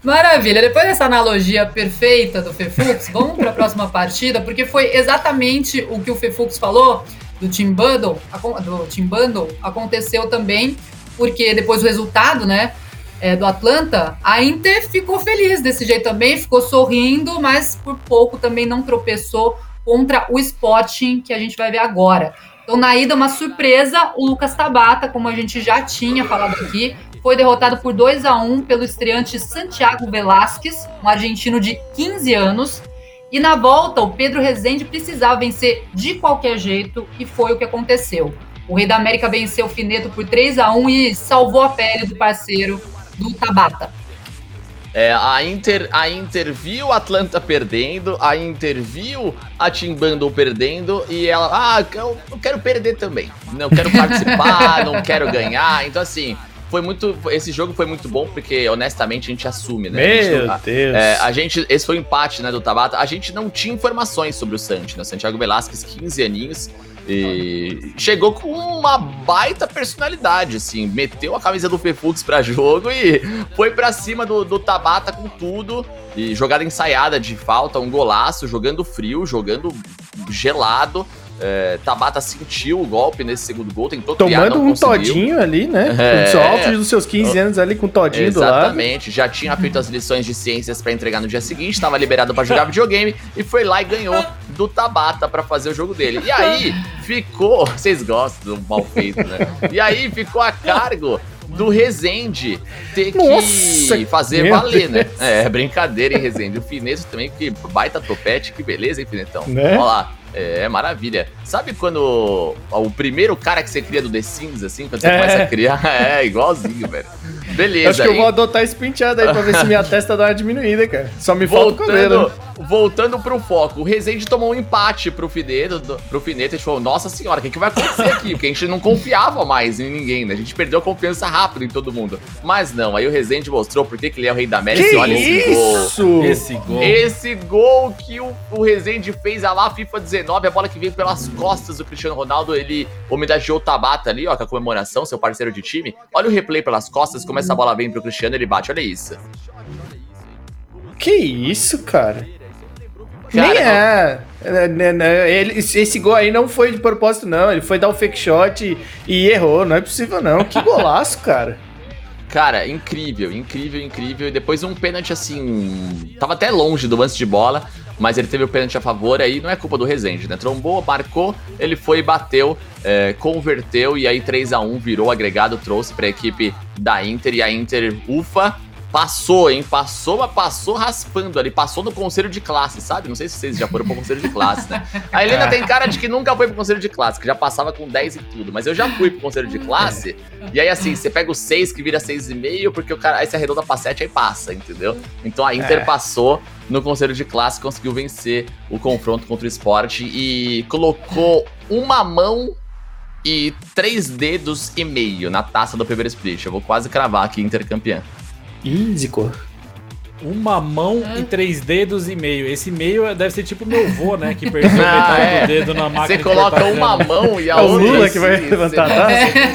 Maravilha, depois dessa analogia perfeita do Fefux, vamos para a próxima partida, porque foi exatamente o que o Fefux falou do Team Bundle, do Team Bundle aconteceu também, porque depois do resultado, né, é, do Atlanta, a Inter ficou feliz desse jeito também, ficou sorrindo, mas por pouco também não tropeçou contra o Sporting, que a gente vai ver agora. Então, na ida, uma surpresa, o Lucas Tabata, como a gente já tinha falado aqui, foi derrotado por 2 a 1 pelo estreante Santiago Velasquez, um argentino de 15 anos. E na volta, o Pedro Rezende precisava vencer de qualquer jeito e foi o que aconteceu. O Rei da América venceu o Fineto por 3 a 1 e salvou a pele do parceiro do Tabata. É, a, Inter, a Inter viu o Atlanta perdendo, a Inter viu a Team Bundle perdendo e ela, ah, eu, eu quero perder também. Não quero participar, não quero ganhar. Então, assim, foi muito. Esse jogo foi muito bom porque, honestamente, a gente assume, né? A gente Meu Deus. É, a gente, esse foi o empate, né, do Tabata. A gente não tinha informações sobre o Santi, né? Santiago Velasquez, 15 aninhos, e chegou com uma baita personalidade, assim, meteu a camisa do Fefux pra jogo e foi pra cima do, do Tabata com tudo. E jogada ensaiada de falta, um golaço, jogando frio, jogando gelado. É, Tabata sentiu o golpe nesse segundo gol, tentou criar, Tomando não um conseguiu. todinho ali, né? É. Só dos seus 15 anos ali com o todinho do lado. Exatamente, já tinha feito as lições de ciências pra entregar no dia seguinte, estava liberado pra jogar videogame e foi lá e ganhou do Tabata pra fazer o jogo dele. E aí ficou, vocês gostam do mal feito, né? E aí ficou a cargo do Rezende ter que Nossa, fazer meu valer, né? É, brincadeira, hein, Rezende? O Fineto também, que baita topete, que beleza, hein, Finetão? Né? Olha lá. É, maravilha. Sabe quando ó, o primeiro cara que você cria do The Sims, assim, quando você É. começa a criar? É, igualzinho, velho. Beleza. Acho que eu vou adotar esse penteado aí pra ver se minha testa dá uma diminuída, cara. Só me falta o cabelo. voltando, voltando pro foco, o Rezende tomou um empate pro Fineto, pro Fineto, a gente falou, nossa senhora, o que, que vai acontecer aqui? Porque a gente não confiava mais em ninguém, né? A gente perdeu a confiança rápido em todo mundo. Mas não, aí o Rezende mostrou por que que ele é o rei da América Que e olha esse gol. isso? Esse gol. Esse gol que o, o Rezende fez a lá FIFA 19, a bola que veio pelas costas do Cristiano Ronaldo, ele homenageou o Tabata ali, ó, com a comemoração, seu parceiro de time. Olha o replay pelas costas, como essa bola vem pro Cristiano, ele bate, olha isso. Que isso, cara? Cara, Nem é. É, né, né, ele- esse gol aí não foi de propósito, não. Ele foi dar o fake shot e, e errou. Não é possível, não. Que golaço, cara. Cara, incrível, incrível, incrível. E depois um pênalti assim. Tava até longe do lance de bola, mas ele teve o pênalti a favor. Aí não é culpa do Rezende, né? Trombou, marcou, ele foi bateu, é, converteu. E aí 3 a 1 virou agregado, trouxe pra equipe da Inter. E a Inter, ufa, passou, hein? Passou, mas passou raspando ali. Passou no conselho de classe, sabe? Não sei se vocês já foram pro conselho de classe, né? A Helena tem cara de que nunca foi pro conselho de classe, que já passava com 10 e tudo. Mas eu já fui pro conselho de classe. E aí, assim, você pega o 6 que vira 6,5, porque o cara aí você arredonda pra 7 aí passa, entendeu? Então a Inter É. passou no conselho de classe, conseguiu vencer o confronto contra o esporte e colocou uma mão e três dedos e meio na taça do primeiro split. Eu vou quase cravar aqui Inter zicou. Uma mão É. e três dedos e meio. Esse meio deve ser tipo meu vô, né? Que perdeu Ah, metade é. do dedo na máquina Você coloca uma grama. mão e a É o outra. Lula que vai assim, levantar a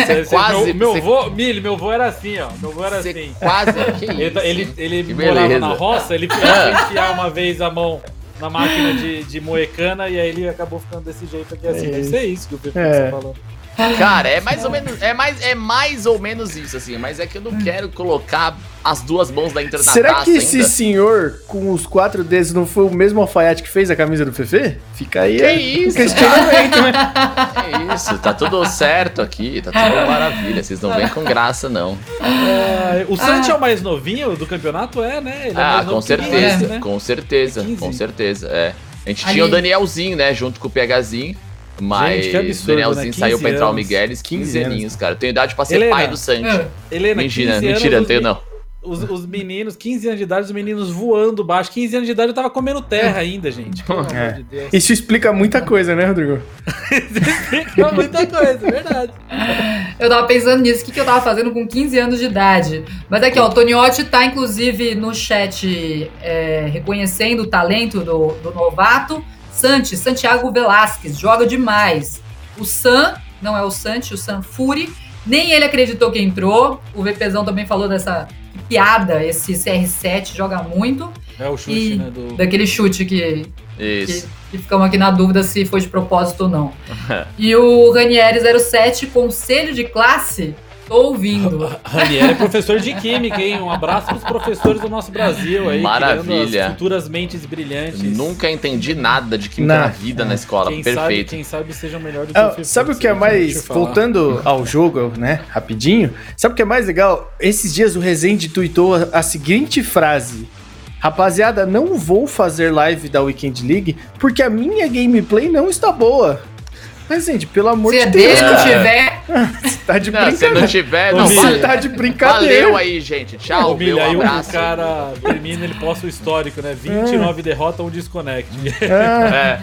você- quase- meu, meu você- vô, Mili, meu vô era assim, ó. Meu vô era Você assim. quase. Que Ele, isso? ele, ele Que morava beleza. na roça, ele foi enfiar uma vez a mão na máquina de, de moecana e aí ele acabou ficando desse jeito aqui assim. É Deve ser isso que o Pepe É. tá falando. Cara, é mais ou menos, é mais, é mais ou menos isso, assim, mas é que eu não quero colocar as duas mãos da Inter na Será taça que esse ainda. senhor com os quatro dedos não foi o mesmo alfaiate que fez a camisa do Fefe? Fica aí Que é, isso, questionamento, né? É isso, tá tudo certo aqui, tá tudo maravilha, vocês não vêm com graça, não. Ah, o Santi é o mais novinho do campeonato, é, né? Ele é Ah, com que certeza, né? com certeza, 15. com certeza, é. A gente Ali- tinha o Danielzinho, né, junto com o PHzinho, mas Gente, que absurdo, o Danielzinho né? saiu pra 15 entrar o anos. Miguelis, 15 15 anos. aninhos, cara. Eu tenho idade pra ser Helena. pai do Santi. É. Helena, Mentira, 15 mentira, anos, não os tenho não. Os, os meninos, 15 anos de idade, os meninos voando baixo. 15 anos de idade eu tava comendo terra ainda, gente. Pelo amor É. de Deus. Isso explica muita coisa, né, Rodrigo? É muita coisa, é verdade. Eu tava pensando nisso, o que, que eu tava fazendo com 15 anos de idade. Mas aqui, ó, o Toniotti tá, inclusive, no chat é, reconhecendo o talento do, do novato. Santi, Santiago Velasquez, joga demais. O Sam, não é o Santi, o Sam Fury, nem ele acreditou que entrou. O VPzão também falou dessa que piada, esse CR7 joga muito. É o chute, E né? Do... Daquele chute que, que, Isso. que ficamos aqui na dúvida se foi de propósito ou não. E o Ranieri07, conselho de classe, tô ouvindo. Ranieri é professor de química, hein? Um abraço pros professores do nosso Brasil aí. criando Maravilha. as futuras mentes brilhantes. Nunca entendi nada de química Não. na vida na escola. Quem sabe, Perfeito. quem sabe sejam melhor do que Ah, o Fifu, sabe o que é eu mais. Voltando ao jogo, né? Rapidinho. Sabe o que é mais legal? Esses dias o Rezende tweetou a, a seguinte frase. Rapaziada, não vou fazer live da Weekend League porque a minha gameplay não está boa. Mas, gente, pelo amor Se de é Deus, que cara. tiver, você tá de Não, se não brincadeira. tiver, não, Você tá de brincadeira. valeu aí, gente. Tchau, Ô, Milha, meu aí o- cara termina, ele posta o histórico, né? 29 derrota, um desconect. Ah,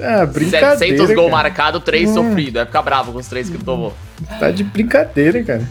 É, ah, brincadeira. 700 gols marcados, 3 Hum. sofridos. Vai ficar bravo com os 3 que tomou. Tá de brincadeira, cara.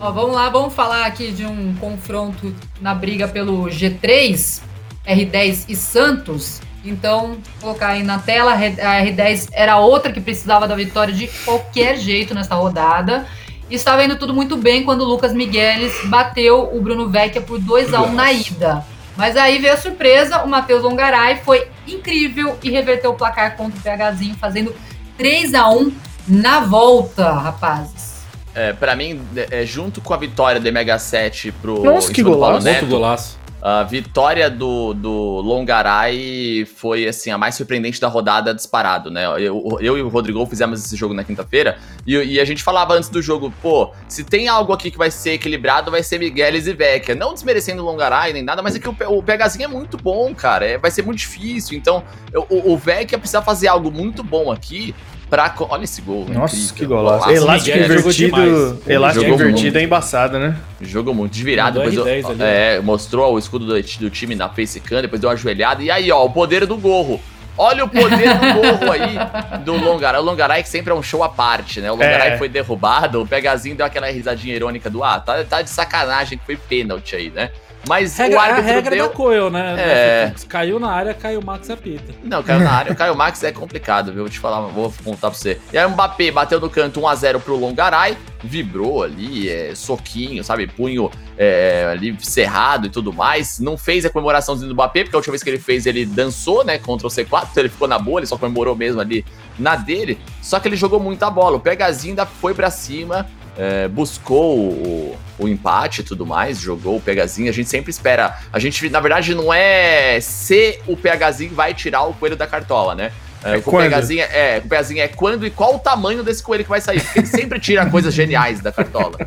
ó, vamos lá, vamos falar aqui de um confronto na briga pelo G3, R10 e Santos. Então, vou colocar aí na tela, a R10 era outra que precisava da vitória de qualquer jeito nessa rodada. E estava indo tudo muito bem quando o Lucas Migueles bateu o Bruno Vecchia por 2 a 1 na ida. Mas aí veio a surpresa, o Matheus Longaray foi incrível e reverteu o placar contra o PHzinho, fazendo 3 a 1 na volta, rapazes. É, pra mim, é, junto com a vitória do MH7 pro Nossa, que do Paulo golaço. Neto, Outro golaço. A vitória do, do Longaray foi assim a mais surpreendente da rodada disparado, né? Eu, eu e o Rodrigo fizemos esse jogo na quinta-feira e, e a gente falava antes do jogo, pô, se tem algo aqui que vai ser equilibrado, vai ser Migueles e Vecchia. Não desmerecendo o Longaray nem nada, mas é que o, o PHzinho é muito bom, cara. É, vai ser muito difícil. Então, o, o Vecchia precisa fazer algo muito bom aqui pra. Olha esse gol. Nossa, incrível. que golaço. Golaço. Elástico Miguel jogou invertido. Elástico Jogou invertido muito. é embaçado, né? Jogou muito de virada, Mandou depois R10 eu- ali, é, mostrou o escudo do, do time na facecam, depois deu uma ajoelhada. E aí, ó, o poder do gorro. Olha o poder do gorro aí do Longaray. O Longaray que sempre é um show à parte, né? O Longaray É. foi derrubado, o Pegazinho deu aquela risadinha irônica do ah, tá, tá de sacanagem que foi pênalti aí, né? Mas Regra, o a árbitro regra deu... da Coel, né? É. Caiu na área, caiu o Max apita. Não, caiu na área. O Caio Max é complicado, viu? Vou te falar, vou contar pra você. E aí o Mbappé bateu no canto 1x0 pro Longaray, vibrou ali, é, soquinho, sabe? Punho é, ali cerrado e tudo mais. Não fez a comemoraçãozinha do Mbappé, porque a última vez que ele fez, ele dançou, né? Contra o C4, então ele ficou na boa, ele só comemorou mesmo ali na dele. Só que ele jogou muita bola. O Pegazinho ainda foi pra cima. É, buscou o, o empate e tudo mais, jogou o Pegazinho. A gente sempre espera. A gente, na verdade, não é se o Pegazinho vai tirar o coelho da cartola, né? É, É o? Pegazinho é, o Pegazinho é quando e qual o tamanho desse coelho que vai sair. Porque ele sempre tira coisas geniais da cartola.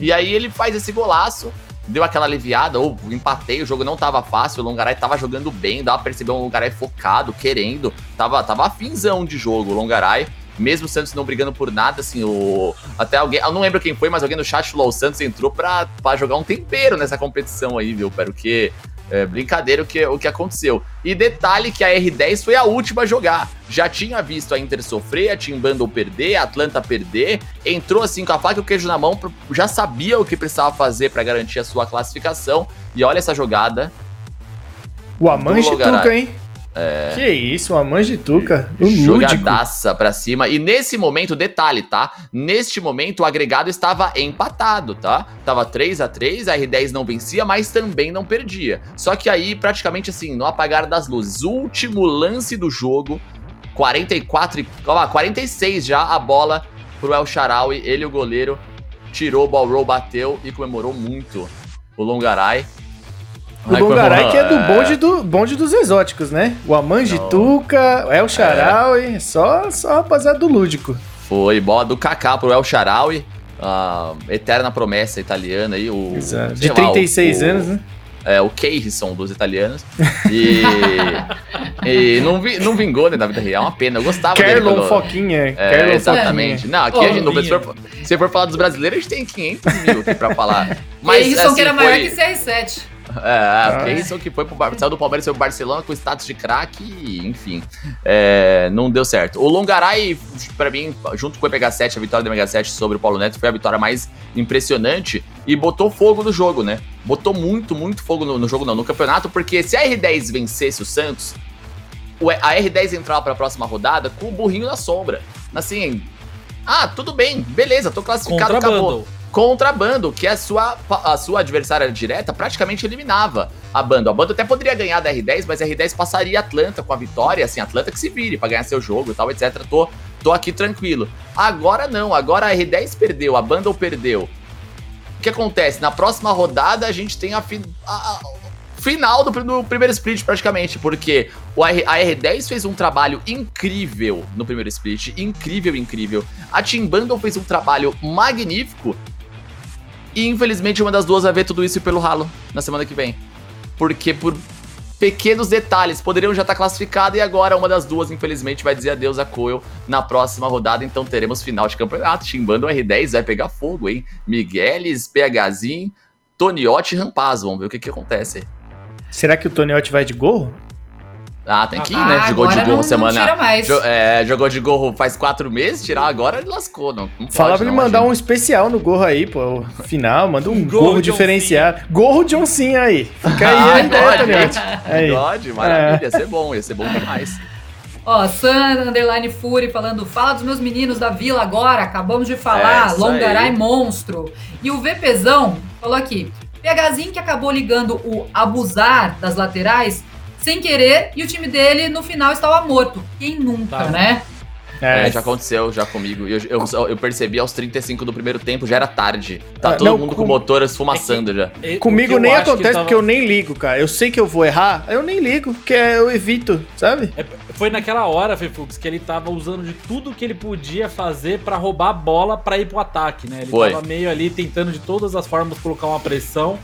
E aí ele faz esse golaço, deu aquela aliviada, ou empatei, o jogo não tava fácil, o Longaray tava jogando bem, dava pra perceber um Longaray focado, querendo, tava, tava afinzão de jogo o Longaray. Mesmo o Santos não brigando por nada, assim, o. Até alguém. Eu não lembro quem foi, mas alguém no chat falou: o Santos entrou pra, pra jogar um tempero nessa competição aí, viu? Porque É brincadeira o que, o que aconteceu. E detalhe que a R10 foi a última a jogar. Já tinha visto a Inter sofrer, a Team Bundle perder, a Atlanta perder. Entrou assim com a faca e o queijo na mão, já sabia o que precisava fazer para garantir a sua classificação. E olha essa jogada. O Amange Tuca, hein? É... Que isso, uma manjituca. Um Jogadaça lúdico. pra cima. E nesse momento, detalhe, tá? Neste momento, o agregado estava empatado, tá? Tava 3 a 3 a R10 não vencia, mas também não perdia. Só que aí, praticamente assim, no apagar das luzes, último lance do jogo, 44 e... Ó, 46 já a bola pro El Sharawi. Ele, o goleiro, tirou o ball roll, bateu e comemorou muito o Longaray. O Longaray que é do bonde, do bonde dos exóticos, né? O Amanji Tuca, El Charaui, é. só, só rapaziada do lúdico. Foi, bola do Kaká pro El Charaui, a eterna promessa italiana aí. O, Exato. De 36 lá, o, anos, né? É, o Keirson dos italianos. E, e não, vi, não vingou né, na vida real, é uma pena. Eu gostava Kerlon dele. Foquinha. É, Kerlon exatamente. Foquinha. Não, aqui a gente, se, for, se for falar dos brasileiros, a gente tem 500 mil aqui pra falar. Mas, Keirson assim, que era foi... maior que CR7. É, o Keyson que foi pro, saiu do Palmeiras foi pro Barcelona com status de craque, enfim, é, não deu certo. O Longaray, para mim, junto com o MH7, a vitória do MH7 sobre o Paulo Neto foi a vitória mais impressionante e botou fogo no jogo, né? Botou muito, muito fogo no, no jogo, não, no campeonato, porque se a R10 vencesse o Santos, a R10 entrava para a próxima rodada com o burrinho na sombra. Assim, ah, tudo bem, beleza, tô classificado, acabou contrabando, que a sua, a sua adversária direta praticamente eliminava a Bando. A Bando até poderia ganhar da R10, mas a R10 passaria Atlanta com a vitória, assim, Atlanta que se vire para ganhar seu jogo e tal, etc. Tô, tô aqui tranquilo. Agora não, agora a R10 perdeu, a Bundle perdeu. O que acontece? Na próxima rodada a gente tem a, fi, a final do, do, primeiro split praticamente, porque o R, a R10 fez um trabalho incrível no primeiro split, incrível, incrível. A Team Bundle fez um trabalho magnífico e infelizmente uma das duas vai ver tudo isso pelo ralo na semana que vem. Porque por pequenos detalhes poderiam já estar classificadas e agora uma das duas, infelizmente, vai dizer adeus a Coel na próxima rodada. Então teremos final de campeonato. Chimbando o R10 vai pegar fogo, hein? Migueles, PHzinho, Toniotti e Rampaz. Vamos ver o que, que acontece. Será que o Toniotti vai de gorro? Ah, tem que ir, né? Jogou de gorro não, semana. Não tira mais. é, jogou de gorro faz quatro meses, tirar agora ele lascou. Não, não Fala pra ele mandar um especial no gorro aí, pô. Final, manda um, gorro, gorro diferenciado. Gorro John Cena aí. Fica aí ah, a ideia, Aí. God, maravilha. É. Ia ser bom, ia ser bom demais. Ó, San Underline Fury falando, fala dos meus meninos da vila agora, acabamos de falar, é, Longaray monstro. E o VPzão falou aqui, PHzinho que acabou ligando o abusar das laterais sem querer e o time dele no final estava morto. Quem nunca, tá. né? É, é, já aconteceu já comigo. Eu, eu, eu, percebi aos 35 do primeiro tempo, já era tarde. Tá ah, todo não, mundo com, o motor esfumaçando é já. É, comigo nem acontece tava... porque eu nem ligo, cara. Eu sei que eu vou errar, eu nem ligo, porque eu evito, sabe? É, foi naquela hora, Fefux, que ele tava usando de tudo que ele podia fazer para roubar a bola para ir pro ataque, né? Ele foi. tava meio ali tentando de todas as formas colocar uma pressão.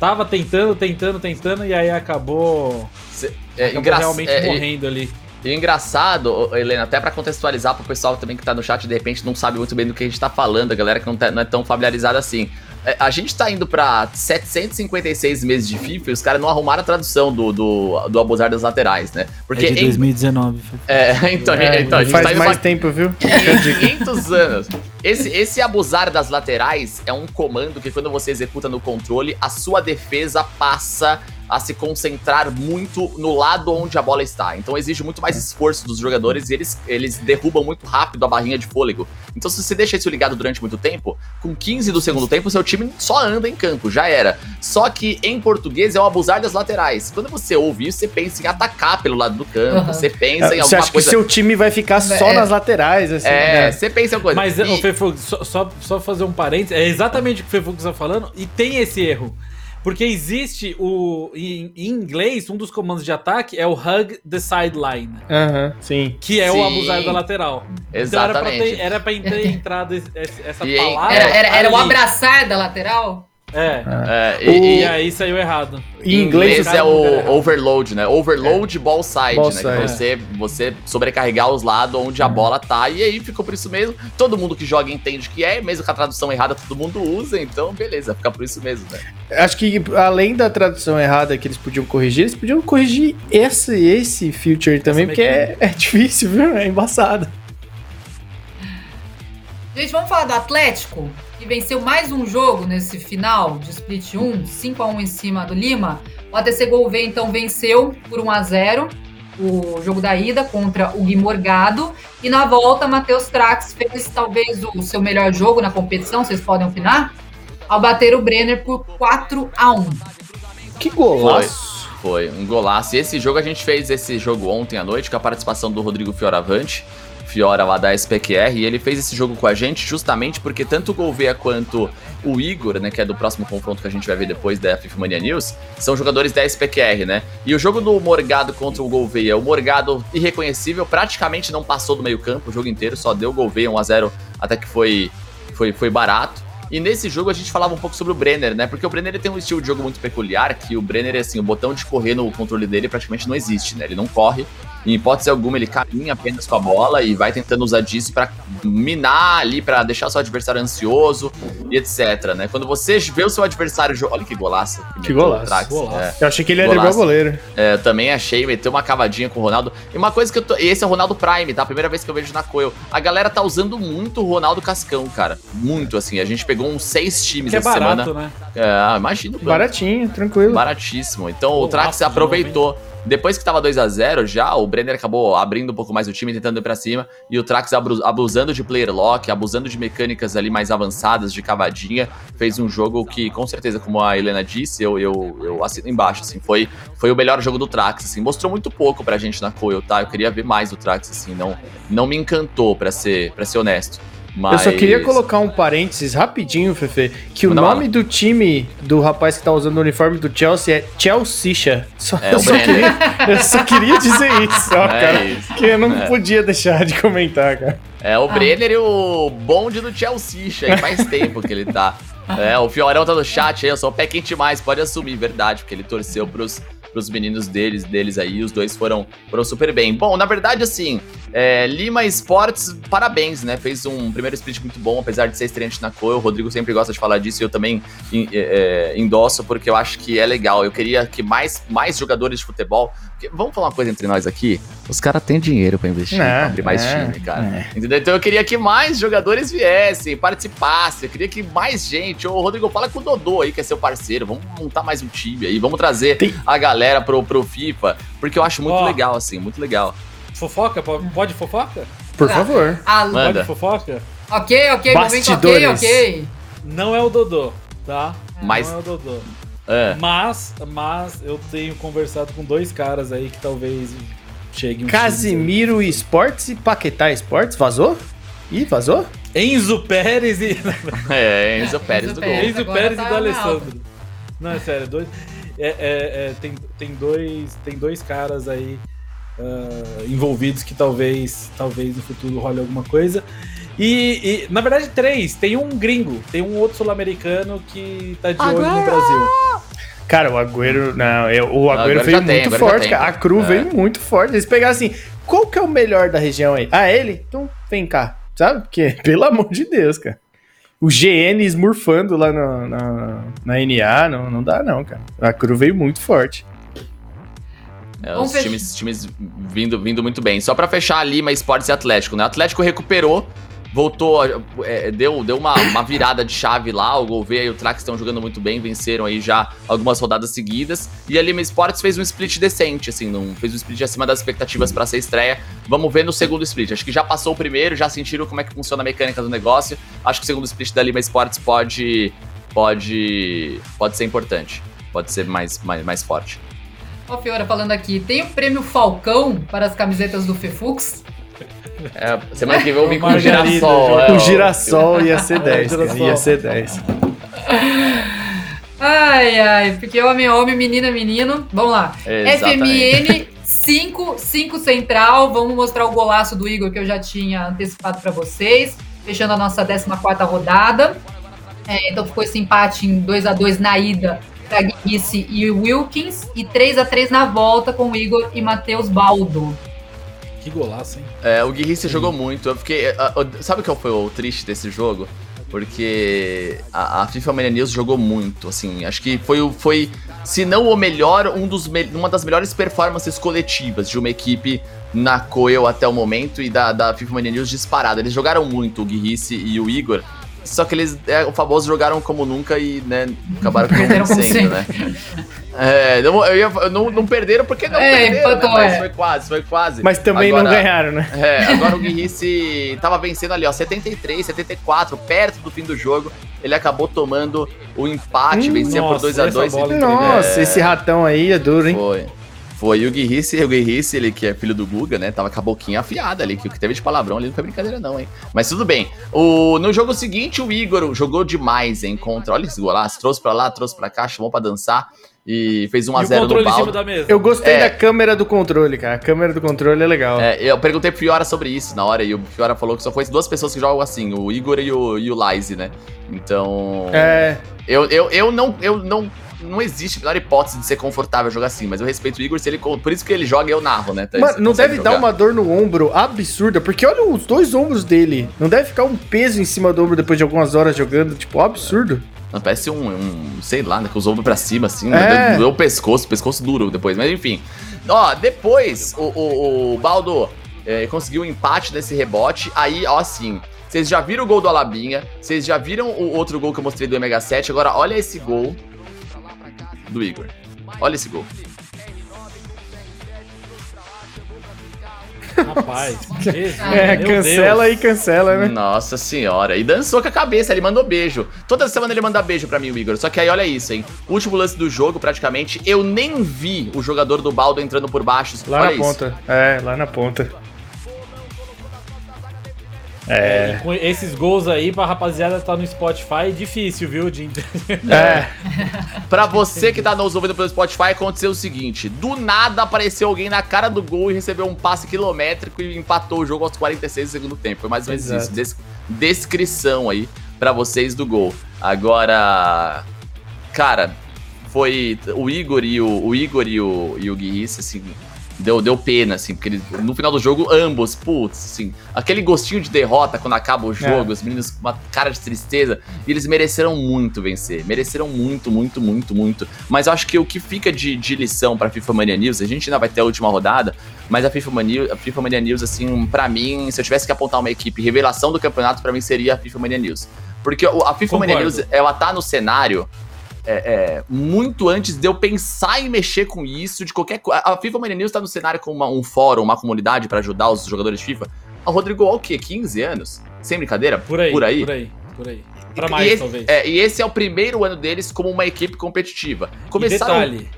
Tava tentando, tentando, tentando, e aí acabou, Cê, é, acabou realmente é, morrendo ali. E engraçado, Helena, até para contextualizar pro pessoal também que tá no chat de repente não sabe muito bem do que a gente tá falando, a galera que não, tá, não é tão familiarizada assim. É, a gente tá indo pra 756 meses de FIFA e os caras não arrumaram a tradução do, do, do abusar das laterais, né? Porque é de 2019. Em... É, então, é, então a gente faz tá mais pra... tempo, viu? 500 anos. Esse, esse abusar das laterais é um comando que quando você executa no controle, a sua defesa passa a se concentrar muito no lado onde a bola está. Então exige muito mais esforço dos jogadores e eles, eles derrubam muito rápido a barrinha de fôlego. Então se você deixa isso ligado durante muito tempo, com 15 do segundo tempo, seu time só anda em campo, já era. Só que em português é o abusar das laterais. Quando você ouve isso, você pensa em atacar pelo lado do campo, uhum. você pensa em alguma coisa... Você acha que seu time vai ficar só é. nas laterais, assim, É, né? você pensa em alguma coisa. Mas, e... Fefux, só, só, só fazer um parênteses, é exatamente o que o Fefux está falando, e tem esse erro. Porque existe o. Em, em, inglês, um dos comandos de ataque é o hug the sideline. Aham, sim. Que é sim. o abusar da lateral. Exatamente. Então era pra ter, era pra ter entrado essa e palavra. Era, era, era o abraçar da lateral? É. É, E, e, e e- aí saiu errado. em inglês sabe é o overload, né? Overload ball side, Ball né? side. Que você, você sobrecarregar os lados onde a bola tá. E aí ficou por isso mesmo. Todo mundo que joga entende que é, mesmo com a tradução errada, todo mundo usa. Então, beleza, fica por isso mesmo, né? Acho que além da tradução errada que eles podiam corrigir, eles podiam corrigir esse, esse feature também, porque é, é difícil, viu? É embaçado. Gente, vamos falar do Atlético, que venceu mais um jogo nesse final de Split 1, 5x1 em cima do Lima. O ATC Gouveia, então, venceu por 1x0 o jogo da ida contra o Gui Morgado. E na volta, Matheus Trax fez talvez o seu melhor jogo na competição, vocês podem opinar, ao bater o Brenner por 4x1. Que golaço. Foi um golaço. E esse jogo a gente fez esse jogo ontem à noite com a participação do Rodrigo Fioravante. Fiora lá da SPQR, e ele fez esse jogo com a gente justamente porque tanto o Gouveia quanto o Igor, né, que é do próximo confronto que a gente vai ver depois da FIFA Mania News, são jogadores da SPQR, né? E o jogo do Morgado contra o Gouveia, o Morgado irreconhecível, praticamente não passou do meio-campo o jogo inteiro, só deu Gouveia 1 a 0 até que foi foi foi barato. E nesse jogo a gente falava um pouco sobre o Brenner, né? Porque o Brenner ele tem um estilo de jogo muito peculiar, que o Brenner, assim, o botão de correr no controle dele praticamente não existe, né? Ele não corre. Em hipótese alguma, ele caminha apenas com a bola e vai tentando usar disso pra minar ali, pra deixar o seu adversário ansioso e etc, né? Quando você vê o seu adversário... Olha que golaço. Que o golaço, Trax, golaço. é. Eu achei que ele ia driblar o goleiro. É, eu também achei, meteu uma cavadinha com o Ronaldo. E uma coisa que eu tô. e Esse é o Ronaldo Prime, tá? Primeira vez que eu vejo na Coel. A galera tá usando muito o Ronaldo Cascão, cara. Muito, assim. A gente pegou uns seis times Que é essa barato, semana. né? É, imagina. pô. Baratinho, tranquilo. Baratíssimo. Então o Golaço Trax de aproveitou. Depois que tava 2 a 0 já, o Brenner acabou abrindo um pouco mais o time, tentando ir pra cima. E o Trax abusando de player lock, abusando de mecânicas ali mais avançadas, de cavadinha. Fez um jogo que, com certeza, como a Helena disse, eu, eu, eu assino embaixo, assim. Foi, foi o melhor jogo do Trax, assim. Mostrou muito pouco pra gente na Coil, tá? Eu queria ver mais do Trax, assim. Não, não me encantou, pra ser, pra ser honesto. Mas... Eu só queria colocar um parênteses rapidinho, Fefe, que o Manda nome do time do rapaz que tá usando o uniforme do Chelsea é Chelsea. Só, É, eu, só queria, eu só queria dizer isso, ó, É cara. isso. Que eu não É. podia deixar de comentar, cara. É o Brenner e o bonde do Chelsea, aí faz tempo que ele tá. É, o Fiorão tá no chat aí, eu sou o pé quente mais, pode assumir, verdade, porque ele torceu pros, pros meninos deles, deles aí, os dois foram, foram super bem. Bom, na verdade, assim, é, Lima Esportes, parabéns, né? Fez um primeiro split muito bom, apesar de ser estreante na cor. O Rodrigo sempre gosta de falar disso e eu também é, é, endosso, porque eu acho que é legal. Eu queria que mais, mais jogadores de futebol. Porque- vamos falar uma coisa entre nós aqui? Os caras têm dinheiro pra investir, pra abrir mais é, time, cara. é. Entendeu? Então eu queria que mais jogadores viessem, participassem. Eu queria que mais gente. Ô, Rodrigo, fala com o Dodô aí, que é seu parceiro. Vamos montar mais um time aí. Vamos trazer Tem- a galera pro, pro FIFA. Porque eu acho muito Ó. legal, assim, muito legal. Fofoca? Po- Pode fofoca? Por Ah. favor. Ah, Manda. Pode fofoca? ok, ok, momento ok, Bastidores. ok. Não é o Dodô, tá? Mas- Não é o Dodô. É. Mas, mas eu tenho conversado com dois caras aí que talvez cheguem um Casimiro Esportes e Paquetá Esportes. Vazou? Ih, vazou? Enzo Pérez e. É, Enzo Pérez do gol. Enzo Pérez tá e do na Alessandro. Não, é sério, dois. É, é, é, tem, tem, dois, tem dois caras aí ah, envolvidos que talvez, talvez no futuro role alguma coisa. E, e, na verdade, três. Tem um gringo, tem um outro sul-americano que tá de olho no Brasil. Cara, o Agüero. Não, eu- o Agüero veio tem, muito já forte, tem. cara. A Cru É. veio muito forte. Eles pegaram assim. Qual que é o melhor da região aí? Ah, ele? Então vem cá. Sabe? Porque, pelo amor de Deus, cara. O GN esmurfando lá no- na, na NA, não, não dá, não, cara. A Cru veio muito forte. É, os times, times vindo, vindo muito bem. Só pra fechar Lima Esportes e Atlético, né? O Atlético recuperou, voltou, é, deu, deu uma, uma virada de chave lá. O Gouveia e o Trax estão jogando muito bem, venceram aí já algumas rodadas seguidas. E a Lima Esportes fez um split decente, assim, não fez um split acima das expectativas pra ser estreia. Vamos ver no segundo split. Acho que já passou o primeiro, já sentiram como é que funciona a mecânica do negócio. Acho que o segundo split da Lima Esportes pode, pode, pode ser importante. Pode ser mais, mais, mais forte. Ó, Fiora falando aqui, tem o prêmio Falcão para as camisetas do Fefux? É, semana que vem eu vim com Margarida, girassol. É, o girassol ia ser 10, cara. girassol. Ia ser 10. Ai, ai, porque homem é homem, menino é menino. Vamos lá. Exatamente. FMN 5, 5 central. Vamos mostrar o golaço do Igor que eu já tinha antecipado para vocês. Fechando a nossa 14 rodada. É, então ficou esse empate em 2 a 2 na ida para Guice e Wilkins e 3 a 3 na volta com Igor e Matheus Baldo. Que golaço, hein? É, o Guirrice jogou muito. Eu fiquei. a- a- Sabe qual foi o triste desse jogo? Porque a, a FIFA Mania News jogou muito, assim. Acho que foi, foi se não o melhor, um dos, uma das melhores performances coletivas de uma equipe na Coel até o momento e da, da FIFA Mania News disparada. Eles jogaram muito, o Guirrice e o Igor. Só que eles, é, o famoso, jogaram como nunca e, né, acabaram não Perderam como vencendo, né? É, não, eu ia- não, não perderam porque não É, perderam, né? empatou, Mas é. foi quase, foi quase. Mas também não Agora- ganharam, né? é, agora o Guirrice tava vencendo ali, ó, 73, 74, perto do fim do jogo. Ele acabou tomando o empate, Hum, vencia por nossa, 2 a essa 2 bola ele- Nossa, é, esse ratão aí é duro, hein? Foi. Foi. E o Guirrice, o Guirrice, ele que é filho do Guga, né? Tava com a boquinha afiada ali, que o que teve de palavrão ali não foi brincadeira, não, hein? Mas tudo bem. O, no jogo seguinte, o Igor jogou demais, hein? Contra. Olha esse golaço. Trouxe pra lá, trouxe pra cá, chamou pra dançar. E fez 1x0 e o no controle em cima balde. da mesa. Eu gostei É. da câmera do controle, cara. A câmera do controle é legal. É, eu perguntei pro Fiora sobre isso na hora, e o Fiora falou que só conhece duas pessoas que jogam assim, o Igor e o, e o Lize, né? Então. É, Eu, eu, eu não. Eu não. Não existe a menor hipótese de ser confortável jogar assim, mas eu respeito o Igor se ele. Por isso que ele joga, eu narro, né? Então, Mano, não deve dar jogar. uma dor no ombro absurda, porque olha os dois ombros dele. Não deve ficar um peso em cima do ombro depois de algumas horas jogando, tipo, absurdo. Não, parece um, um, sei lá, né, com os ombros pra cima, assim, É. né? Doeu o pescoço, pescoço duro depois, mas enfim. Ó, depois o, o, o Baldo é, conseguiu um empate nesse rebote, aí, ó, assim, vocês já viram o gol do Alabinha, vocês já viram o outro gol que eu mostrei do MH7, agora olha esse gol do Igor. Olha esse gol. Rapaz, Jesus, É, cancela Deus. e cancela, né? Nossa senhora. E dançou com a cabeça, ele mandou beijo. Toda semana ele manda beijo pra mim, o Igor. Só que aí olha isso, hein. Último lance do jogo, praticamente, eu nem vi o jogador do Baldo entrando por baixo. Lá olha na isso. ponta. É, lá na ponta. É. Com esses gols aí pra rapaziada tá no Spotify, difícil, viu, de entender. É. Pra você que tá nos ouvindo pelo Spotify, aconteceu o seguinte: do nada apareceu alguém na cara do gol e recebeu um passe quilométrico e empatou o jogo aos 46 do segundo tempo. Foi mais ou menos Exato. isso. Des- descrição aí pra vocês do gol. Agora, cara, foi o Igor e o, o Igor e o, e o Guirrice, assim. Deu, deu pena, assim, porque eles, no final do jogo, ambos, putz, assim, aquele gostinho de derrota quando acaba o jogo, os meninos com uma cara de tristeza, e eles mereceram muito vencer, mereceram muito, muito, muito, muito. Mas eu acho que o que fica de, de lição pra FIFA Mania News, a gente ainda vai ter a última rodada, mas a FIFA Mania, a FIFA Mania News, assim, pra mim, se eu tivesse que apontar uma equipe revelação do campeonato, pra mim seria a FIFA Mania News. Porque a FIFA Mania Concordo. News, ela tá no cenário é, é, muito antes de eu pensar em mexer com isso, de qualquer coisa. A FIFA Mania News tá no cenário com uma- um fórum, uma comunidade pra ajudar os jogadores de FIFA. A Rodrigo, há o quê? 15 anos? Sem brincadeira? Por aí, Por aí? por aí, por aí. Pra E mais, esse, talvez. É, e esse é o primeiro ano deles como uma equipe competitiva. E Começaram. detalhe.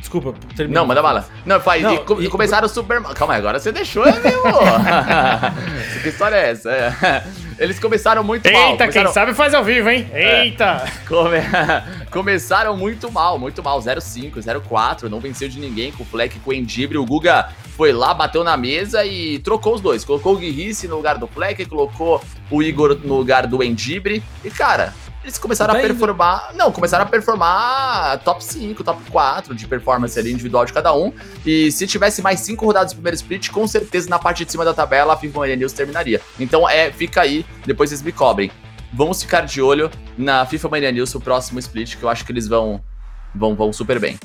Desculpa, termina. Não, manda bala. Não, faz. Não, e, e- começaram super. Calma aí, agora você deixou, é meu. que história é essa? É. Eles começaram muito mal. Eita, quem começaram- sabe faz ao vivo, hein? Eita! Come- Começaram muito mal, muito mal. 0-5, 0-4, não venceu de ninguém com o Fleck e com o Endibre. O Guga foi lá, bateu na mesa e trocou os dois. Colocou o Guirrice no lugar do Fleck, colocou o Igor no lugar do Endibre. E, cara, eles começaram Tá a indo. performar. Não, começaram a performar top 5, top 4 de performance ali individual de cada um. E se tivesse mais 5 rodadas do primeiro split, com certeza na parte de cima da tabela a FIFA News terminaria. Então é, fica aí, depois vocês me cobrem. Vamos ficar de olho na FIFA Mania News pro próximo split, que eu acho que eles vão vão, vão super bem.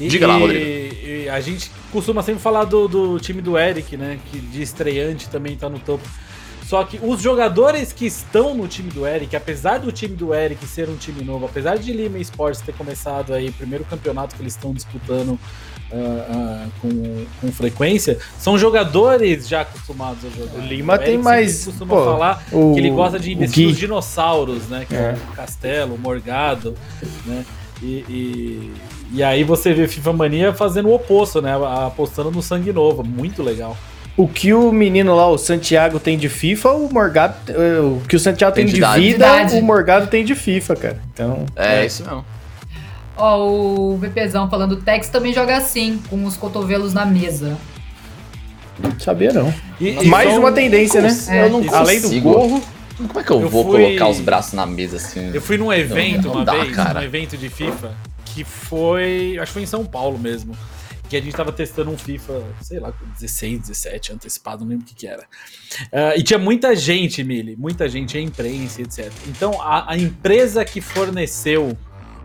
E- Diga lá, e- Rodrigo. e a gente costuma sempre falar do, do time do Eric, né? Que de estreante também tá no topo. Só que os jogadores que estão no time do Eric, apesar do time do Eric ser um time novo, apesar de Lima Sports ter começado aí o primeiro campeonato que eles estão disputando ah, ah, com, com frequência, são jogadores já acostumados a jogar. O Lima Eric tem mais, costuma pô, falar o- que ele gosta de o investir nos dinossauros, né? Que é, É. o Castelo, o Morgado, né? E, e, e aí você vê FIFA Mania fazendo o oposto, né? Apostando no sangue novo. Muito legal. O que o menino lá, o Santiago, tem de FIFA, o Morgado. eh, O que o Santiago tem, Tem de de vida, Idade. o Morgado tem de FIFA, cara. Então. É, isso mesmo. Ó, o VPzão falando, o Tex também joga assim, com os cotovelos na mesa. Sabia não. E, e Mais uma um- tendência, né? Eu não Além do consigo. gorro. Como é que eu, Eu vou fui- colocar os braços na mesa assim? Eu fui num evento não uma dá, vez, cara. num evento de FIFA, que foi. Acho que foi em São Paulo mesmo. Que a gente tava testando um FIFA, sei lá, 16, 17, antecipado, não lembro o que, que era. Ah, e tinha muita gente, Mili, muita gente, a imprensa, etc. Então a, a empresa que forneceu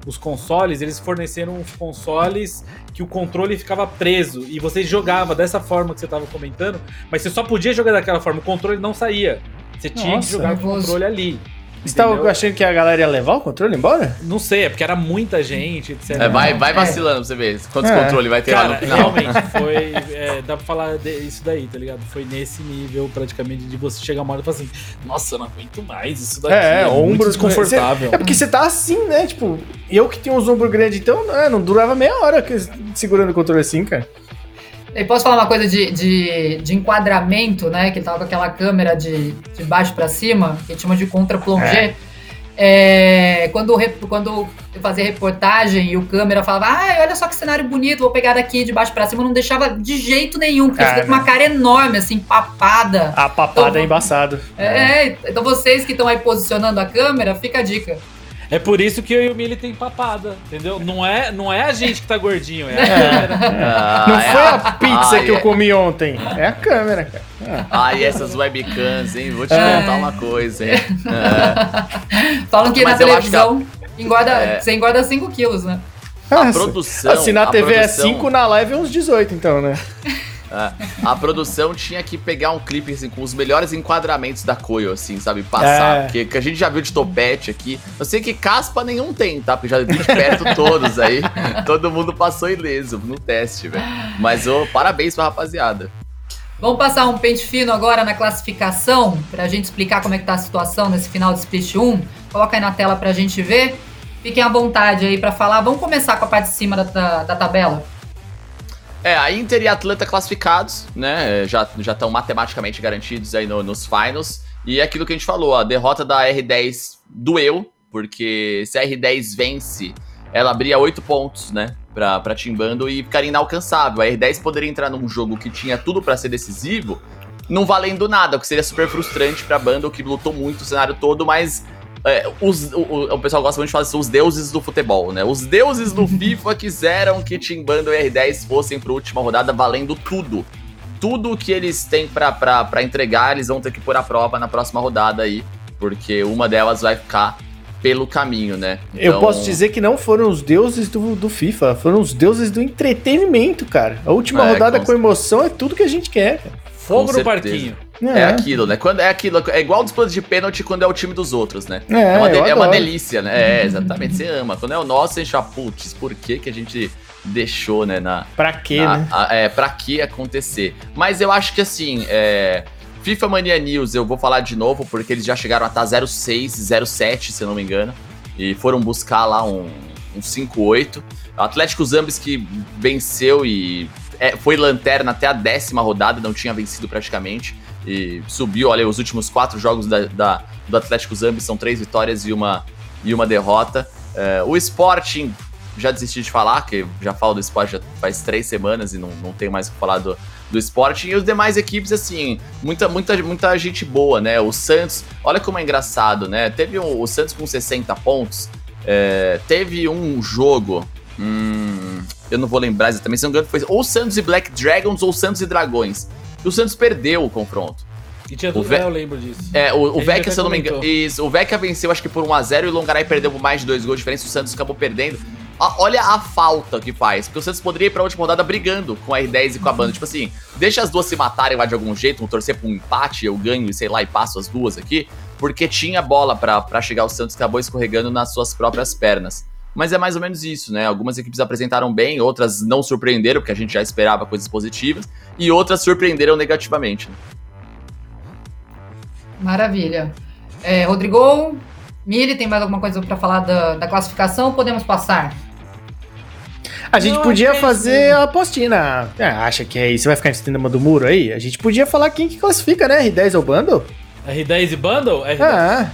os consoles, eles forneceram os consoles que o controle ficava preso e você jogava dessa forma que você tava comentando, mas você só podia jogar daquela forma, o controle não saía. Você tinha Nossa, que jogar com o controle ali. Você tava achando que a galera ia levar o controle embora? Não sei, é porque era muita gente, etc. É, vai, vai É. vacilando pra você ver quantos É. controles vai ter lá Cara, no final. realmente, foi. é, dá pra falar de- isso daí, tá ligado? Foi nesse nível, praticamente, de você chegar uma hora e falar assim: Nossa, eu não aguento mais isso daqui. É, É, ombro- desconfortável. É porque você tá assim, né? Tipo, eu que tenho uns ombros grandes, então é, não durava meia hora que- segurando o controle assim, cara. E posso falar uma coisa de, de, de enquadramento, né? Que ele tava com aquela câmera de, de baixo pra cima, que chama de contra-plongé. É, quando, o rep- quando eu fazia reportagem e o câmera falava, ah, olha só que cenário bonito, vou pegar daqui de baixo pra cima, eu não deixava de jeito nenhum, porque Ah, fica com uma cara enorme, assim, papada. A papada Então- é embaçado. É, então vocês que estão aí posicionando a câmera, fica a dica. É por isso que eu e o Mili tem papada, entendeu? Não é, não é a gente que tá gordinho, é a câmera. Ah, Não é foi a pizza Ai, que eu é- comi ontem. É a câmera, cara. Ai, essas webcams, hein? Vou te É. contar uma coisa, hein? É. Falam que Mas na eu acho que a- televisão engorda, É. você engorda 5 quilos, né? A produção. Se na a TV é produção- 5, na live é uns 18, então, né? É, a produção tinha que pegar um clipe assim, com os melhores enquadramentos da Koyo, assim, sabe? Passar. É. Porque que a gente já viu de topete aqui. Eu sei que caspa nenhum tem, tá? Porque já vi de perto todos aí. Todo mundo passou ileso no teste, velho. Mas, ô, parabéns pra rapaziada. Vamos passar um pente fino agora na classificação, pra gente explicar como é que tá a situação nesse final de Split 1. Coloca aí na tela pra gente ver. Fiquem à vontade aí pra falar. Vamos começar com a parte de cima da, da, da tabela. É, a Inter e a Atlanta classificados, né? Já já estão matematicamente garantidos aí no- nos finals. E é aquilo que a gente falou, a derrota da R10 doeu, porque se a R10 vence, ela abria oito pontos, né? Pra, pra Timbando e ficaria inalcançável. A R10 poderia entrar num jogo que tinha tudo pra ser decisivo, não valendo nada, o que seria super frustrante pra banda, que lutou muito o cenário todo, mas é, os- o, o- pessoal gosta muito de falar assim, os deuses do futebol, né? Os deuses do FIFA quiseram que Timbando e R10 fossem pra última rodada valendo tudo. Tudo que eles têm pra entregar, eles vão ter que pôr à prova na próxima rodada aí, porque uma delas vai ficar pelo caminho, né? Eu Então, posso dizer que não foram os deuses do, do FIFA, foram os deuses do entretenimento, cara. A última É, rodada com com emoção é tudo que a gente quer. cara. Fogo no parquinho. É aquilo, né? Quando é aquilo, é igual disputa de pênalti quando é o time dos outros, né? É, É uma, de- é uma delícia, né? É, exatamente, você ama. Quando é o nosso, a gente fala, putz, por que, que a gente deixou, né? Na, Pra quê, na- né? a- é, pra que acontecer? Mas eu acho que assim, é, FIFA Mania News eu vou falar de novo, porque eles já chegaram a estar 06, 07, se eu não me engano. E foram buscar lá um, um 5-8. O Atlético Zambis que venceu e é, foi lanterna até a décima rodada, não tinha vencido praticamente. E subiu, olha, os últimos quatro jogos da, da- do Atlético Zambis são três vitórias e uma, e uma derrota. É, o Sporting, já desisti de falar, que já falo do Sporting já faz três semanas e não, não tenho mais o que falar do, do Sporting. E os demais equipes, assim, muita, muita, muita gente boa, né? O Santos, olha como é engraçado, né? Teve um- o Santos com 60 pontos, é, teve um jogo. Hum, eu não vou lembrar exatamente, se não me engano, foi ou Santos e Black Dragons ou Santos e Dragões. E o Santos perdeu o confronto. E tinha O tudo, Ve- é, eu lembro disso. É, o, o Vecchia, se eu não me engano. Isso, o Vecchia venceu acho que por 1x0 e o Longaray perdeu por mais de dois gols de diferença. O Santos acabou perdendo. A- olha a falta que faz. Porque o Santos poderia ir pra última rodada brigando com a R10 e com a banda. Tipo assim, deixa as duas se matarem lá de algum jeito, vão torcer pra um empate, eu ganho e sei lá, e passo as duas aqui. Porque tinha bola pra, pra chegar o Santos, acabou escorregando nas suas próprias pernas. Mas é mais ou menos isso, né? Algumas equipes apresentaram bem, outras não surpreenderam, porque a gente já esperava coisas positivas, e outras surpreenderam negativamente. né? Maravilha. É, Rodrigo, Mili, tem mais alguma coisa pra falar da, da classificação podemos passar? A gente Não, podia é fazer a apostinha. na- Ah, acha que é isso? Você vai ficar em cima do muro aí? A gente podia falar quem que classifica, né? R10 ou Bundle? R10 e Bundle? R10. Ah,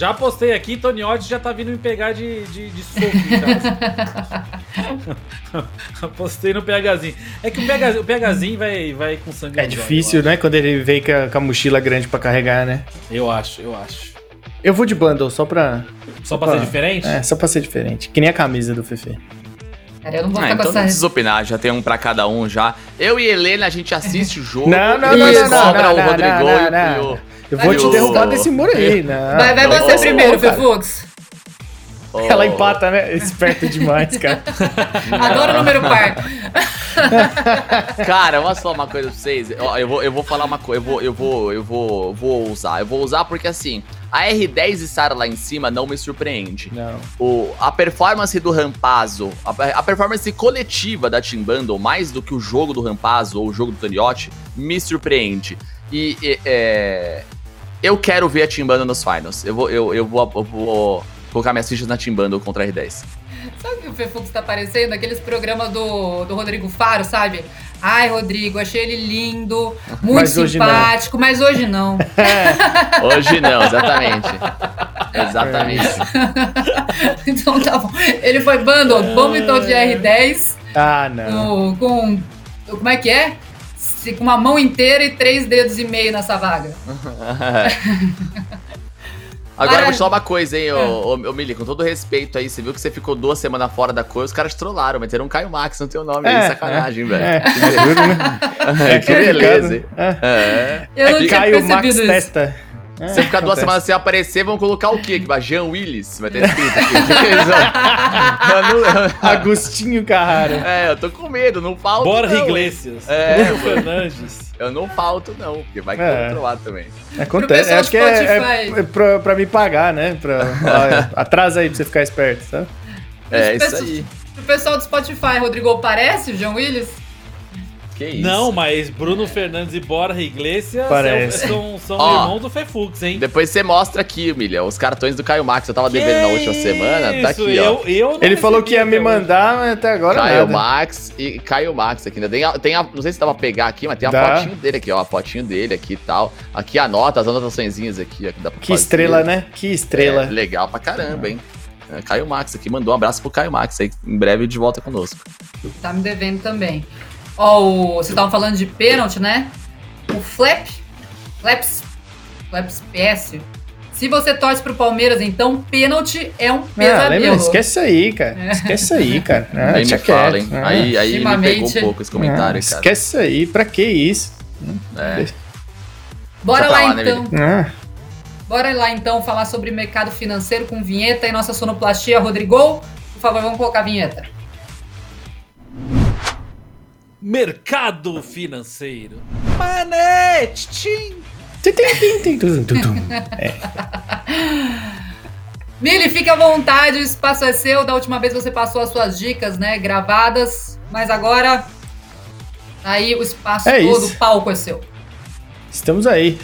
Já postei aqui, Tony Odd já tá vindo me pegar de, de, de soco em casa. Postei no PHzinho. É que o, PH, o PHzinho vai, vai com sangue É difícil, né? Quando ele vem com a, com a mochila grande pra carregar, né? Eu acho, eu acho. Eu vou de bundle só pra. Só pra ser Opa. diferente? É, só pra ser diferente. Que nem a camisa do Fefe. Cara, eu não vou Ah, ficar então não precisa opinar, já tem um pra cada um já. Eu e Helena, a gente assiste o jogo. Não, não, e não, não, não, cobra não, o não, Rodrigo não, e o- não. e o- Eu vou te derrubar desse muro aí, né? Vai, vai você primeiro. Fefux. o- Ela empata, né? Esperto demais, cara. Adoro o número par. Cara, eu vou falar uma coisa pra vocês. Ó, Eu vou, eu vou falar uma coisa. Eu vou, eu vou, eu vou, vou usar. Eu vou usar porque assim, a R10 estar lá em cima não me surpreende. Não. O, a performance do Rampazzo, a, a performance coletiva da Team Bundle, mais do que o jogo do Rampazzo ou o jogo do Taniotti, me surpreende. E, e, é, eu quero ver a Team Bundle nos finals. Eu vou, eu, eu vou, eu vou colocar minhas fichas na Team Bundle contra a R10. Sabe o que o Fefux tá parecendo? Aqueles programas do, do Rodrigo Faro, sabe? Ai, Rodrigo, achei ele lindo, muito Mas hoje simpático, mas hoje não. Hoje não, exatamente. Exatamente. então tá bom. Ele foi bundle, vamos então de R10 Ah, não. no- com. Como é que é? Se- Com uma mão inteira e três dedos e meio nessa vaga. Agora vou te falar uma coisa, hein, É. ô, ô, ô Mili, com todo respeito aí, você viu que você ficou duas semanas fora da coisa, os caras te trollaram, meteram um Caio Max no teu nome aí, É, sacanagem, velho. É, que duro, né? que complicado, beleza, hein? né? É. É. Eu não É que tinha Caio Max isso. Testa. É, Você ficar duas semanas sem aparecer, vão colocar o quê? Que vai Jean Willis? Vai ter escrito aqui. Agostinho Carrara. É, eu tô com medo, não falto Borja. Iglesias. É. Fernandes. Eu não falto não, porque vai É. controlar também. Acontece. Acho que é, é, é pra, pra me pagar, né? Pra, ó, atrasa aí pra você ficar esperto, tá? É isso aí. O pessoal do Spotify, Rodrigo, parece o John Willis? Que isso. Não, mas Bruno Fernandes e Borja Iglesias Parece. é- são, são Ó. irmão do Fefux, hein? Depois você mostra aqui, Milha, os cartões do Caio Max. Eu tava devendo na última semana, tá aqui, ó. eu, eu não Ele falou que ia me mandar, mas até agora Caio nada. Max e Caio Max aqui. Ainda tem a, tem a- não sei se dá pra pegar aqui, mas tem a Dá. fotinho dele aqui, ó. A fotinho dele aqui e tal. Aqui a nota, as anotaçõezinhas aqui, ó, que dá pra Que fazer. estrela, né? Que estrela. É, legal pra caramba, hein? É, Caio Max aqui, mandou um abraço pro Caio Max aí, em breve de volta conosco. Tá me devendo também. Ó, o, vocês estavam falando de pênalti, né? O Flap, Flaps, Flaps PS. Se você torce pro Palmeiras, então pênalti é um Ah, pesadelo. lembra? Esquece aí, cara. Esquece isso aí, cara. Ah, aí me fala, hein? Ah, Aí, aí me pegou Ultimamente- um pouco esse ah, comentário, cara. Esquece isso aí. Pra que isso? É. Bora lá, lá, né, então. Ah, Bora lá então falar sobre mercado financeiro com vinheta e nossa sonoplastia, Rodrigo. Por favor, vamos colocar a vinheta. Mercado financeiro. Manete, tchim. tim, tim, tim, tim, tum, tum, tum. Mili, fique à vontade, o espaço é seu. Da última vez você passou as suas dicas, né, gravadas, mas agora aí o espaço É todo, isso. o palco é seu. Estamos aí.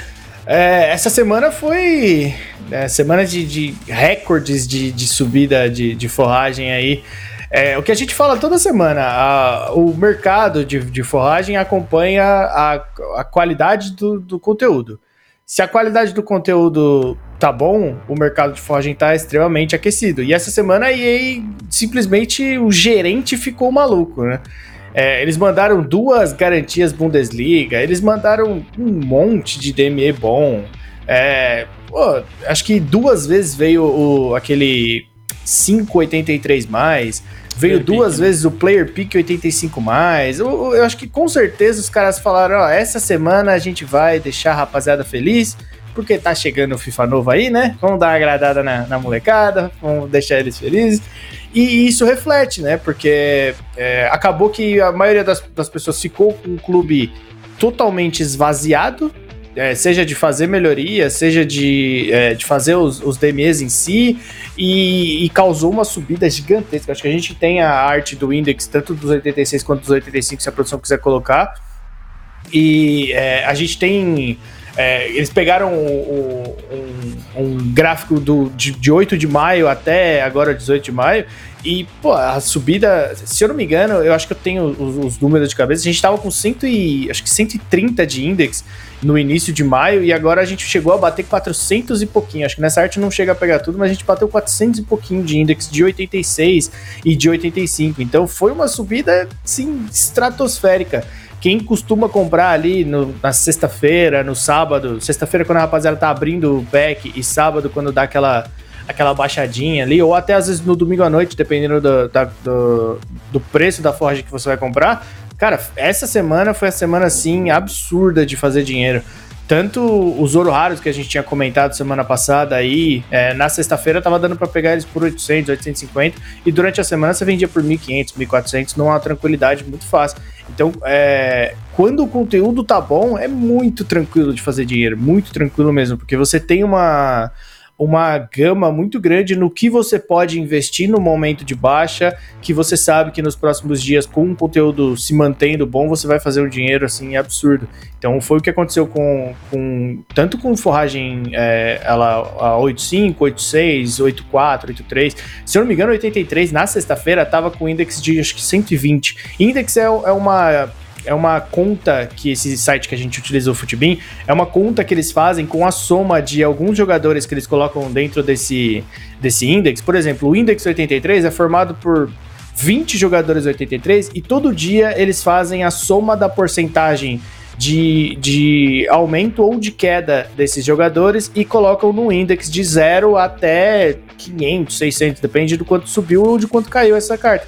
É, essa semana foi é, semana de, de recordes de, de subida de, de forragem aí. É, o que a gente fala toda semana, a- o mercado de, de forragem acompanha a, a qualidade do, do conteúdo. Se a qualidade do conteúdo tá bom, o mercado de forragem tá extremamente aquecido. E essa semana a EA simplesmente o gerente ficou maluco, né? É, eles mandaram duas garantias Bundesliga, eles mandaram um monte de DME bom. É, pô, acho que duas vezes veio o, aquele 583 mais, veio Player duas Pick, né? vezes o Player Pick 85 mais. Eu, eu acho que com certeza os caras falaram: ó, essa semana a gente vai deixar a rapaziada feliz. Porque tá chegando o FIFA novo aí, né? Vamos dar uma agradada na, na molecada, vamos deixar eles felizes. E isso reflete, né? Porque é, acabou que a maioria das, das pessoas ficou com o clube totalmente esvaziado, é, seja de fazer melhoria, seja de, é, de fazer os, os DMEs em si, e, e causou uma subida gigantesca. Acho que a gente tem a arte do index, tanto dos 86 quanto dos 85, se a produção quiser colocar. E é, a gente tem É, eles pegaram o, o, um, um, gráfico do, de, de 8 de maio até agora 18 de maio e, pô, a subida, se eu não me engano, eu acho que eu tenho os, os números de cabeça, a gente tava com 100 e, acho que 130 de index no início de maio e agora a gente chegou a bater 400 e pouquinho. Acho que nessa arte não chega a pegar tudo, mas a gente bateu 400 e pouquinho de index de 86 e de 85. Então foi uma subida, sim, estratosférica. Quem costuma comprar ali no, na sexta-feira, no sábado, sexta-feira quando a rapaziada tá abrindo o back e sábado quando dá aquela aquela baixadinha ali, ou até às vezes no domingo à noite, dependendo do, da, do, do preço da Forge que você vai comprar. Cara, essa semana foi a semana assim absurda de fazer dinheiro. Tanto os ouro raros que a gente tinha comentado semana passada aí, é, na sexta-feira tava dando para pegar eles por 800, 850 e durante a semana você vendia por 1500, 1400 numa tranquilidade muito fácil. Então, é, quando o conteúdo tá bom, é muito tranquilo de fazer dinheiro, muito tranquilo mesmo, porque você tem uma uma gama muito grande no que você pode investir no momento de baixa, que você sabe que nos próximos dias, com o conteúdo se mantendo bom, você vai fazer um dinheiro assim absurdo. Então foi o que aconteceu com, com tanto com forragem é, ela a 85, 86, 84, 83. Se eu não me engano, 83 na sexta-feira estava com índice de acho que 120. Index é, é uma é uma conta que esse site que a gente utiliza, o Futbin, é uma conta que eles fazem com a soma de alguns jogadores que eles colocam dentro desse, desse index. Por exemplo, o index 83 é formado por 20 jogadores 83 e todo dia eles fazem a soma da porcentagem de, de aumento ou de queda desses jogadores e colocam no index de 0 até 500, 600, depende do quanto subiu ou de quanto caiu essa carta.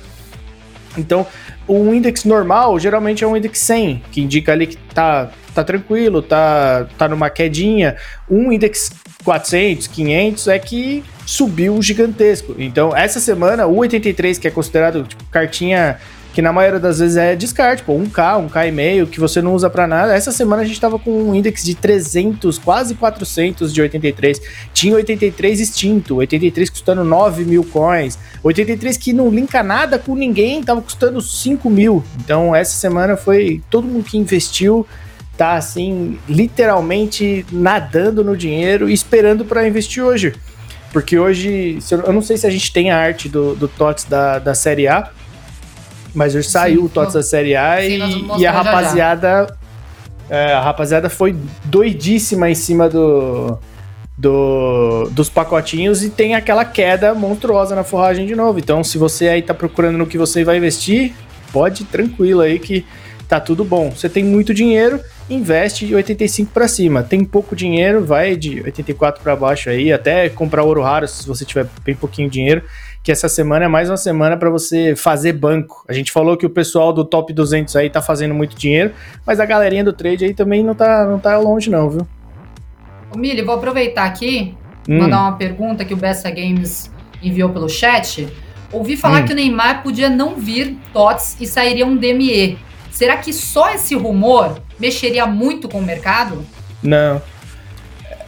Então, um index normal geralmente é um index 100, que indica ali que tá, tá tranquilo, tá, tá numa quedinha. Um index 400, 500 é que subiu gigantesco. Então, essa semana, o 83, que é considerado tipo, cartinha que na maioria das vezes é descarte, pô, 1K, 1K e meio, que você não usa para nada. Essa semana a gente tava com um índice de 300, quase 400 de 83. Tinha 83 extinto, 83 custando 9 mil coins, 83 que não linka nada com ninguém, tava custando 5 mil. Então essa semana foi todo mundo que investiu tá assim, literalmente nadando no dinheiro e esperando para investir hoje. Porque hoje, eu não sei se a gente tem a arte do, do TOTS da, da Série A, mas hoje saiu o TOTS da Série A sim, e, e, a rapaziada. Já já. É, a rapaziada foi doidíssima em cima do, do, dos pacotinhos e tem aquela queda monstruosa na forragem de novo. Então, se você aí tá procurando no que você vai investir, pode tranquilo aí que tá tudo bom. Você tem muito dinheiro, investe de 85 para cima. Tem pouco dinheiro, vai de 84 para baixo aí, até comprar ouro raro se você tiver bem pouquinho dinheiro que essa semana é mais uma semana para você fazer banco. A gente falou que o pessoal do top 200 aí tá fazendo muito dinheiro, mas a galerinha do trade aí também não tá, não tá longe não, viu? Ô Mili, vou aproveitar aqui, hum. mandar uma pergunta que o Bessa Games enviou pelo chat. Ouvi falar hum. que o Neymar podia não vir TOTS e sairia um DME. Será que só esse rumor mexeria muito com o mercado? Não.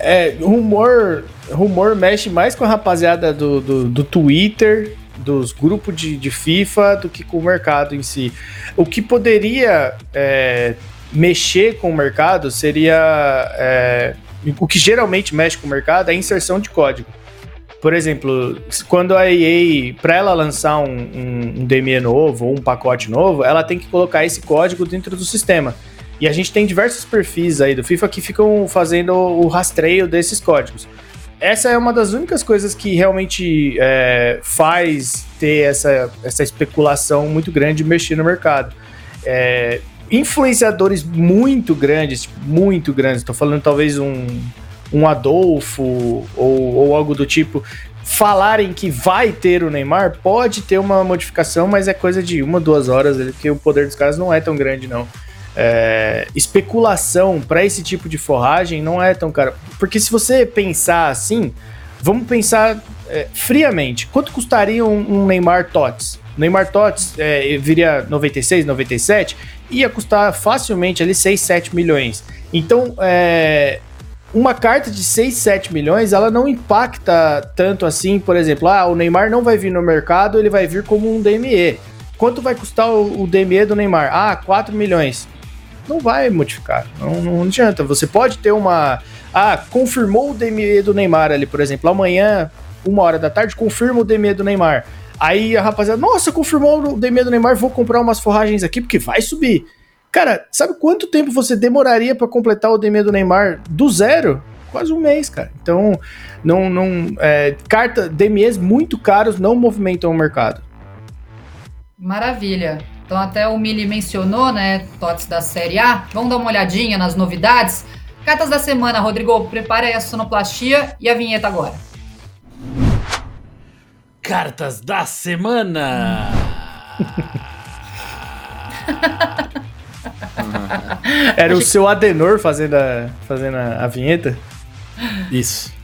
É, rumor rumor mexe mais com a rapaziada do, do, do Twitter, dos grupos de, de, FIFA, do que com o mercado em si. O que poderia é, mexer com o mercado seria. É, o que geralmente mexe com o mercado é a inserção de código. Por exemplo, quando a EA, para ela lançar um, um, um DME novo ou um pacote novo, ela tem que colocar esse código dentro do sistema. E a gente tem diversos perfis aí do FIFA que ficam fazendo o rastreio desses códigos essa é uma das únicas coisas que realmente é, faz ter essa, essa especulação muito grande de mexer no mercado. É, influenciadores muito grandes, tipo, muito grandes, estou falando talvez um, um Adolfo ou, ou algo do tipo, falarem que vai ter o Neymar, pode ter uma modificação, mas é coisa de uma, duas horas, porque o poder dos caras não é tão grande, não é, especulação para esse tipo de forragem não é tão cara. Porque se você pensar assim, vamos pensar é, friamente: quanto custaria um, um Neymar TOTS? Neymar TOTS é, viria 96, 97, ia custar facilmente ali 6, 7 milhões. Então, é, uma carta de 6, 7 milhões, ela não impacta tanto assim, por exemplo, ah, o Neymar não vai vir no mercado, ele vai vir como um DME. Quanto vai custar o, o DME do Neymar? Ah, 4 milhões não vai modificar. Não, não adianta. Você pode ter uma. Ah, confirmou o DME do Neymar ali, por exemplo. Amanhã, uma hora da tarde, confirma o DME do Neymar. Aí a rapaziada, nossa, confirmou o DME do Neymar, vou comprar umas forragens aqui porque vai subir. Cara, sabe quanto tempo você demoraria para completar o DME do Neymar do zero? Quase um mês, cara. Então, não, não, é, carta DMEs muito caros não movimentam o mercado. Maravilha. Então até o Mili mencionou, né, TOTS da Série A. Vamos dar uma olhadinha nas novidades. Cartas da semana, Rodrigo, prepara aí a sonoplastia e a vinheta agora. Cartas da semana. Era o seu Adenor fazendo a, fazendo a, a vinheta? Isso.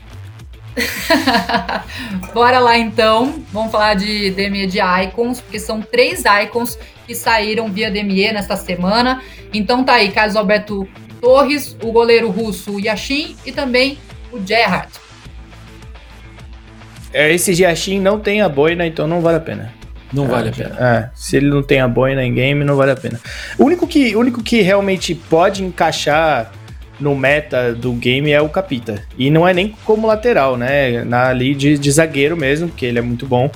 Bora lá então, vamos falar de DME de Icons, porque são três Icons que saíram via DME nesta semana. Então tá aí, Carlos Alberto Torres, o goleiro russo Yashin e também o Gerhard. É, esse Yashin não tem a boina, então não vale a pena. Não ah, vale a pena. É, se ele não tem a boina em game, não vale a pena. O único que, único que realmente pode encaixar no meta do game é o Capita. E não é nem como lateral, né? Na ali de, de zagueiro mesmo, porque ele é muito bom.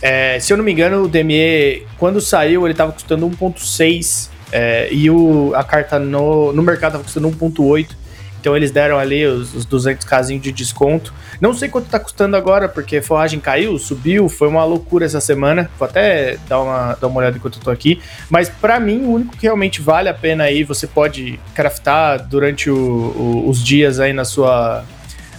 É, se eu não me engano, o DME, quando saiu, ele tava custando 1.6 é, e o, a carta no, no mercado tava custando 1.8. Então eles deram ali os, os 200 casinhos de desconto. Não sei quanto tá custando agora, porque forragem caiu, subiu, foi uma loucura essa semana. Vou até dar uma, dar uma olhada enquanto eu tô aqui. Mas para mim, o único que realmente vale a pena aí, você pode craftar durante o, o, os dias aí na sua,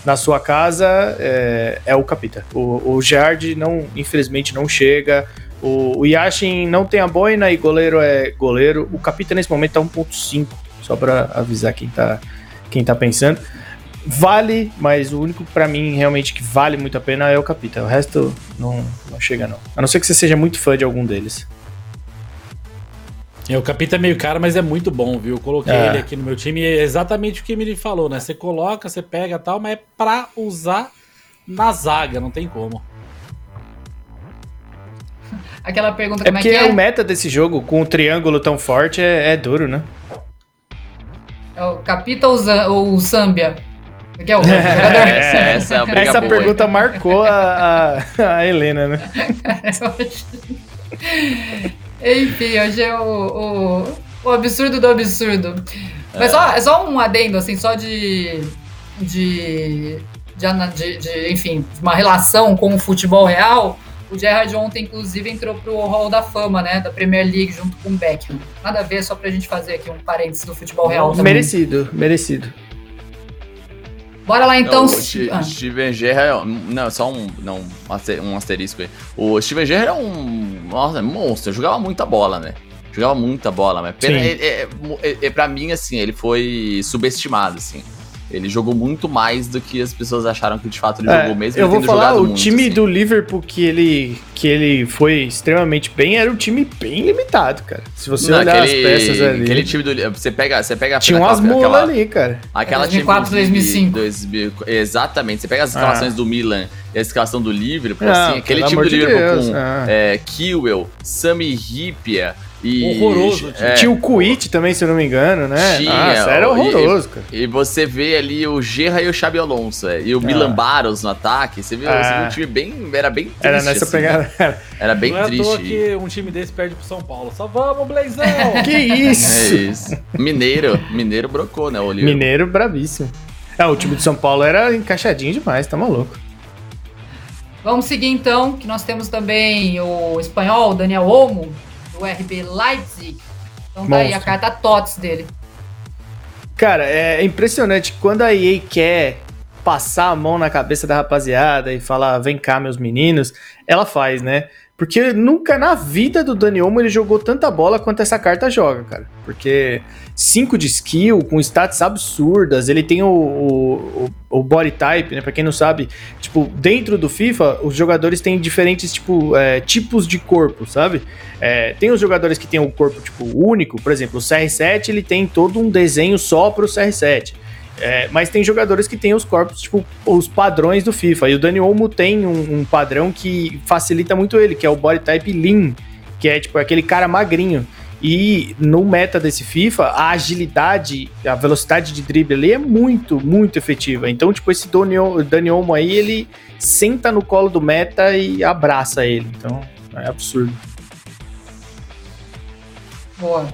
na sua casa, é, é o Capita. O, o Geard, não, infelizmente, não chega. O, o Yashin não tem a boina e goleiro é goleiro. O Capita nesse momento tá 1.5, só para avisar quem tá quem tá pensando. Vale, mas o único para mim realmente que vale muito a pena é o Capita. O resto não, não chega não. A não ser que você seja muito fã de algum deles. É, o Capita é meio caro, mas é muito bom, viu? Eu coloquei é. ele aqui no meu time e é exatamente o que ele falou, né? Você coloca, você pega tal, mas é pra usar na zaga, não tem como. Aquela pergunta é como é que é? o meta desse jogo, com o triângulo tão forte, é, é duro, né? É o Capita ou o Sambia? Que é o é, essa, é essa pergunta marcou a, a, a, Helena, né? Enfim, hoje é o, o, o, absurdo do absurdo. Mas só, é só um adendo, assim, só de, de, de, de, de enfim, uma relação com o futebol real. O Gerrard ontem, inclusive, entrou pro Hall da Fama, né? Da Premier League, junto com o Beckham. Nada a ver, só pra gente fazer aqui um parênteses do futebol real também. Merecido, merecido. Bora lá então. Não, o ah. Steven Gerrard. Não, só um, não, um asterisco aí. O Steven Gerrard é um. Nossa, é monstro. Jogava muita bola, né? Jogava muita bola, mas pena, é, é, é, é, pra mim, assim, ele foi subestimado, assim. Ele jogou muito mais do que as pessoas acharam que de fato ele é, jogou mesmo. Eu vou falar, o muito, time assim. do Liverpool que ele, que ele foi extremamente bem era um time bem limitado, cara. Se você Não, olhar aquele, as peças ali. Aquele time do Você pega, você pega Tinha umas mulas ali, cara. Aquela 2004, time 2005. 2000, exatamente. Você pega as escalações ah. do Milan e a escalação do Liverpool, assim, aquele time do Liverpool de com ah. é, Kiwell, Sami Hipia. E, horroroso. É, tinha o Quit também, se eu não me engano, né? Tinha. Nossa, era horroroso, e, cara. E você vê ali o Gerra e o Xabi Alonso. É, e o ah. Milan Baros no ataque. Você viu, ah. você viu um time bem. Era bem triste. Era nessa assim, pegada. Era bem não triste. Não é que um time desse perde pro São Paulo. Só vamos, Blazão! que isso? É isso. Mineiro. Mineiro brocou, né? Mineiro bravíssimo. É, o time de São Paulo era encaixadinho demais, tá maluco. Vamos seguir então, que nós temos também o espanhol Daniel Olmo, do RB Leipzig. Então tá Monstro. aí a carta TOTS dele. Cara, é impressionante. Quando a EA quer passar a mão na cabeça da rapaziada e falar, vem cá, meus meninos, ela faz, né? Porque nunca na vida do Dani Olmo ele jogou tanta bola quanto essa carta joga, cara. Porque 5 de skill, com stats absurdas, ele tem o, o, o, body type, né? Pra quem não sabe, tipo, dentro do FIFA, os jogadores têm diferentes, tipo, é, tipos de corpo, sabe? É, tem os jogadores que têm o corpo, tipo, único, por exemplo, o CR7, ele tem todo um desenho só pro CR7. É, mas tem jogadores que têm os corpos, tipo, os padrões do FIFA. E o Dani Olmo tem um, um, padrão que facilita muito ele, que é o body type lean, que é tipo aquele cara magrinho. E no meta desse FIFA, a agilidade, a velocidade de drible ali é muito, muito efetiva. Então, tipo, esse Dani Ol- Dani Olmo aí, ele senta no colo do meta e abraça ele. Então, é absurdo. Boa.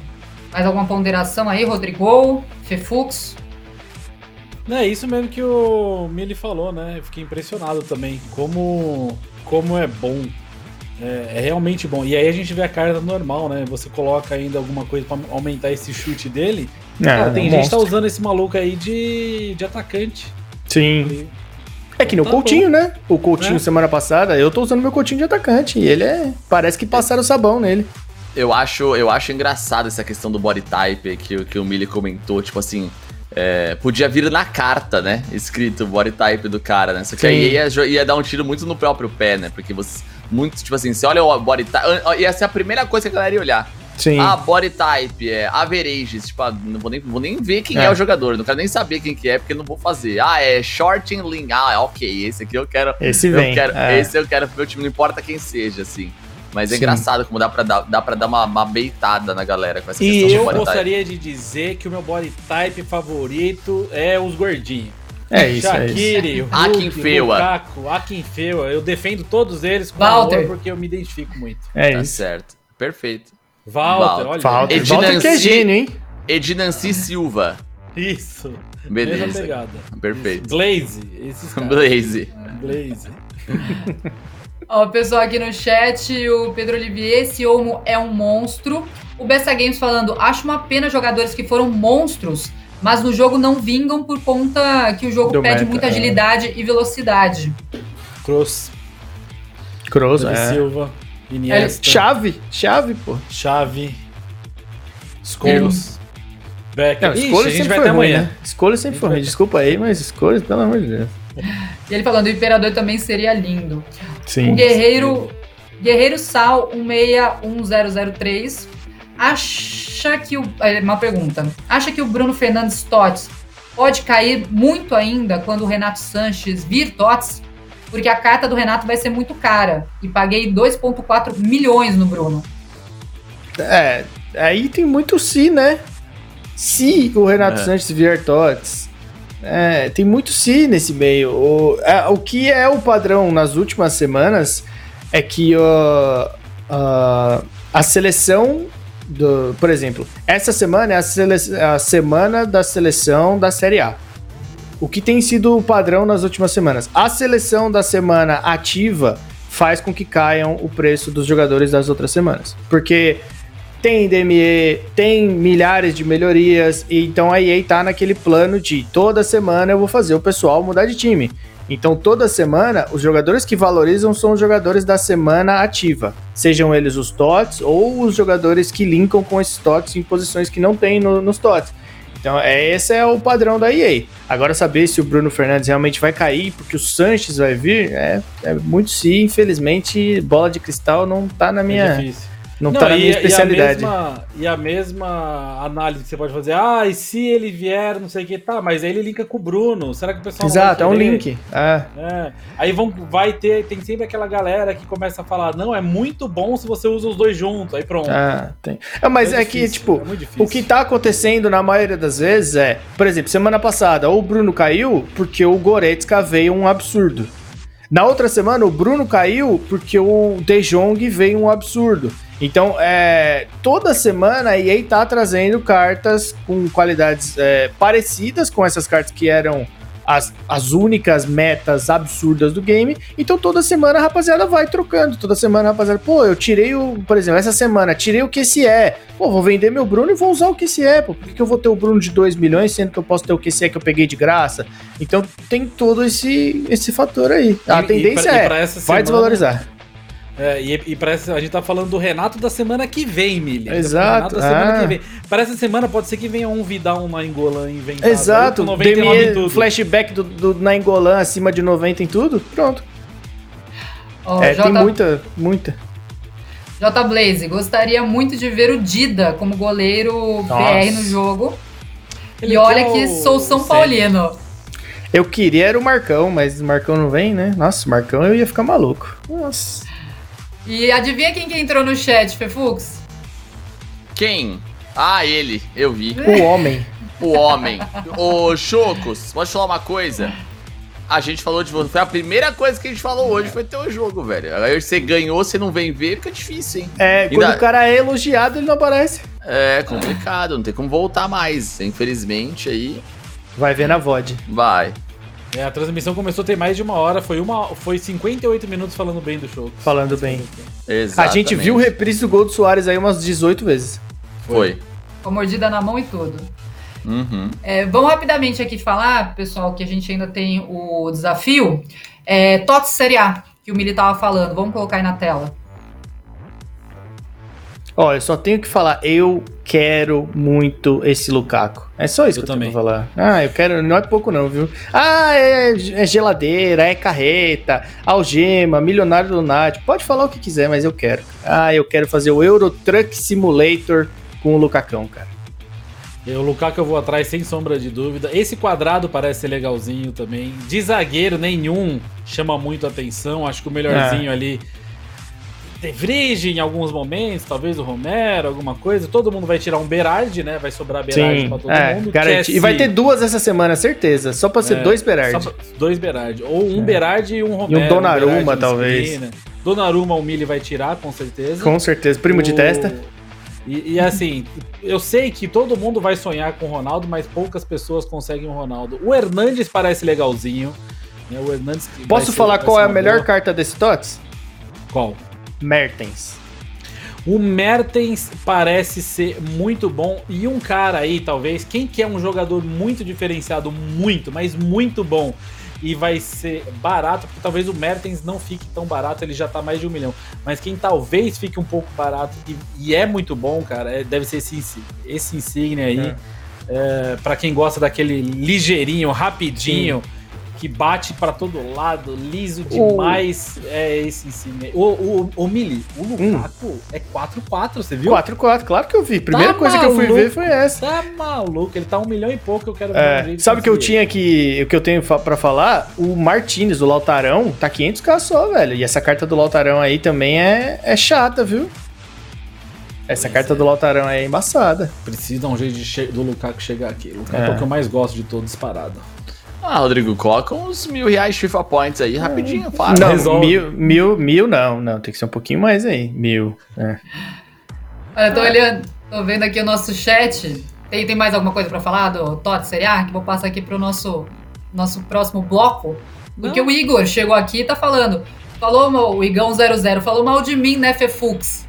Mais alguma ponderação aí, Rodrigo? Fefux? É isso mesmo que o Mili falou, né? Eu fiquei impressionado também. Como, como é bom. É, é realmente bom. E aí a gente vê a carta normal, né? Você coloca ainda alguma coisa pra aumentar esse chute dele. Cara, tem é um gente que tá usando esse maluco aí de, de atacante. Sim. É que no Tá Coutinho, né? O Coutinho É. semana passada, eu tô usando meu Coutinho de atacante. E ele é. Parece que passaram sabão nele. Eu acho, eu acho engraçado essa questão do body type que, o- que o Millie comentou, tipo assim. É, podia vir na carta, né? Escrito o body type do cara, né? Só que Sim. aí ia, ia dar um tiro muito no próprio pé, né? Porque você. Muito, tipo assim, você olha o body type. Ia ser a primeira coisa que a galera ia olhar. Sim. Ah, body type, é averages. Tipo, ah, não vou nem, vou nem ver quem é. É. o jogador. Não quero nem saber quem que é, porque não vou fazer. Ah, é short and lean. Ah, ok. Esse aqui eu quero. Esse eu vem. quero é. Esse eu quero pro meu time, não importa quem seja, assim. Mas é Sim. engraçado como dá pra dar, dá pra dar uma, uma beitada na galera com essa E questão eu de body type. gostaria de dizer que o meu body type favorito é os gordinhos. É isso, é isso. Shaqiri, Hulk, Akinfewa. Lukaku, Akinfewa. Eu defendo todos eles com Walter. amor porque eu me identifico muito. É Tá isso. certo. Perfeito. Walter, Walter. olha. Edinanci- Volta que é gênio, hein? Edinanci Silva. Isso. Beleza. pegada. Perfeito. Blaze. Esses caras. Blaze. Blaze. Ó, o pessoal aqui no chat, o Pedro Olivier, esse Olmo é um monstro. O Bessa Games falando, acho uma pena jogadores que foram monstros, mas no jogo não vingam por conta que o jogo Do pede meta, muita é. agilidade e velocidade. Cross. Cross, é. Silva. Iniesta. Chave, chave, pô. Chave. Scholes. Becker. Não, escolha a gente sempre vai ruim, amanhã. né? Escolha sempre foi ruim. Desculpa aí, mas escolha, pelo amor de Deus. E ele falando, o Imperador também seria lindo. Sim. O Guerreiro, Guerreiro Sal 161003 acha que o. é, Uma pergunta. Acha que o Bruno Fernandes Tots pode cair muito ainda quando o Renato Sanches vir Tots? Porque a carta do Renato vai ser muito cara. E paguei 2,4 milhões no Bruno. É, aí tem muito se, né? Se o Renato É. Sanches vier Tots. É, tem muito se nesse meio. O, é, o que é o padrão nas últimas semanas é que ó, a seleção do, por exemplo, essa semana é a, sele- a semana da seleção da Série A. O que tem sido o padrão nas últimas semanas? A seleção da semana ativa faz com que caiam o preço dos jogadores das outras semanas. Porque tem DME, tem milhares de melhorias, e então a EA tá naquele plano de toda semana eu vou fazer o pessoal mudar de time. Então toda semana os jogadores que valorizam são os jogadores da semana ativa, sejam eles os TOTS ou os jogadores que linkam com esses TOTS em posições que não tem no- nos TOTS. Então, é, esse é o padrão da EA. Agora, saber se o Bruno Fernandes realmente vai cair, porque o Sanches vai vir, é, é muito sim. Infelizmente, bola de cristal não tá na É minha, difícil. Não tá na minha especialidade. E a, mesma, e a mesma análise que você pode fazer, ah, e se ele vier, não sei o que, tá, mas aí ele linka com o Bruno. Será que o pessoal não Exato, é um link. É, É. Aí vão, vai ter, tem sempre aquela galera que começa a falar, não, é muito bom se você usa os dois juntos. Aí pronto. é, tem. É, mas é, que, difícil, tipo, é o que tá acontecendo na maioria das vezes é, por exemplo, semana passada, o Bruno caiu porque o Goretzka veio um absurdo. Na outra semana, o Bruno caiu porque o De Jong veio um absurdo. Então, é, toda semana a EA tá trazendo cartas com qualidades é, parecidas com essas cartas que eram as, as únicas metas absurdas do game. Então, toda semana a rapaziada vai trocando. Toda semana a rapaziada, pô, eu tirei o. Por exemplo, essa semana, tirei o QCE. Pô, vou vender meu Bruno e vou usar o QCE. Pô, por que, que eu vou ter o Bruno de 2 milhões, sendo que eu posso ter o QCE que eu peguei de graça? Então, tem todo esse, esse fator aí. A E- e tendência pra- e é. pra Vai semana- desvalorizar. É, e, e parece a gente tá falando do Renato da semana que vem, Mili. Tá Exato, da semana ah. que vem. Para essa semana pode ser que venha um Vidal, um Nainggolan inventado. Exato, aí com 99 em tudo. flashback do, do Nainggolan acima de 90 em tudo, pronto. Ó, é, J, tem muita, muita. J Blaze, gostaria muito de ver o Dida como goleiro Nossa. BR no jogo. Ele e olha que é que o- sou São o Paulino. Eu queria era o Marcão, mas o Marcão não vem, né? Nossa, o Marcão eu ia ficar maluco. Nossa. E adivinha quem que entrou no chat, Fefux? Quem? Ah, ele, eu vi. O homem. O homem. Ô, Chocos, pode falar uma coisa? A gente falou de você. Foi a primeira coisa que a gente falou hoje, foi teu jogo, velho. Aí você ganhou, você não vem ver, fica difícil, hein? É, E quando o cara é elogiado, ele não aparece. É complicado, não tem como voltar mais. Infelizmente, aí Vai ver na VOD. vai. É, a transmissão começou a ter mais de uma hora, foi, uma, foi 58 minutos falando bem do show. Falando bem. A Exatamente. gente viu o reprise do gol do Soares aí umas 18 vezes. Foi. Com mordida na mão e tudo. Uhum. É, vamos rapidamente aqui falar, pessoal, que a gente ainda tem o desafio. É, TOTS Série A, que o Mili tava falando. Vamos colocar aí na tela. Ó, eu só tenho que falar, eu quero muito esse Lukaku. É só isso Eu que eu também. tenho falar. Ah, eu quero, não é pouco não, viu? Ah, é, é geladeira, é carreta, algema, milionário lunático. Pode falar o que quiser, mas eu quero. Ah, eu quero fazer o Euro Truck Simulator com o Lucacão, cara. O Lukaku eu vou atrás sem sombra de dúvida. Esse quadrado parece ser legalzinho também. De zagueiro nenhum chama muito atenção. Acho que o melhorzinho É. ali. De Vrij em alguns momentos, talvez o Romero, alguma coisa. Todo mundo vai tirar um Berardi, né? Vai sobrar Berardi Sim, pra todo é, mundo. garanti. E vai ter duas essa semana, certeza. Só pra ser É, dois Berardi. Dois Berardi. Ou um Berardi e um Romero. É. Donnarumma, Berardi em talvez. esquina. Donnarumma o Mili vai tirar, com certeza. Com certeza. Primo de O- testa. E, e assim, eu sei que todo mundo vai sonhar com o Ronaldo, mas poucas pessoas conseguem o Ronaldo. O Hernandes parece legalzinho. Né? O Hernandes Posso falar qual é a melhor boa. carta desse TOTS? Qual? Mertens. O Mertens parece ser muito bom. E um cara aí, talvez, quem quer um jogador muito diferenciado, muito, mas muito bom, e vai ser barato, porque talvez o Mertens não fique tão barato, ele já tá mais de um milhão. Mas quem talvez fique um pouco barato e, e é muito bom, cara, é- deve ser esse, esse Insigne aí. É, para quem gosta daquele ligeirinho, rapidinho. Que bate pra todo lado, liso demais. É esse Insigne. O, o, o Mili, o Lukaku é 4-4, você viu? 4-4, claro que eu vi. Primeira Tá coisa que eu fui maluco. ver foi essa. Tá maluco, ele tá um milhão e pouco, eu quero ver É, sabe o que eu tinha que. O que eu tenho pra falar? O Martinez, o Lautarão, tá 500k só, velho. E essa carta do Lautarão aí também é, é chata, viu? Essa Pois carta é. do Lautarão é embaçada. Precisa um jeito do Lukaku chegar aqui. O Lukaku é. É. o que eu mais gosto de todos disparado. Ah, Rodrigo, coloca uns mil reais FIFA Points aí, rapidinho, para. não, resolve. mil, mil, mil não, não, tem que ser um pouquinho mais aí. Mil. é. Olha, eu tô olhando, tô vendo aqui o nosso chat. Tem, tem mais alguma coisa pra falar do TOTS Série A? Que vou passar aqui pro nosso, nosso próximo bloco. Porque o Igor chegou aqui e tá falando. Falou, mal- o Igão 00, falou mal de mim, né, Fefux?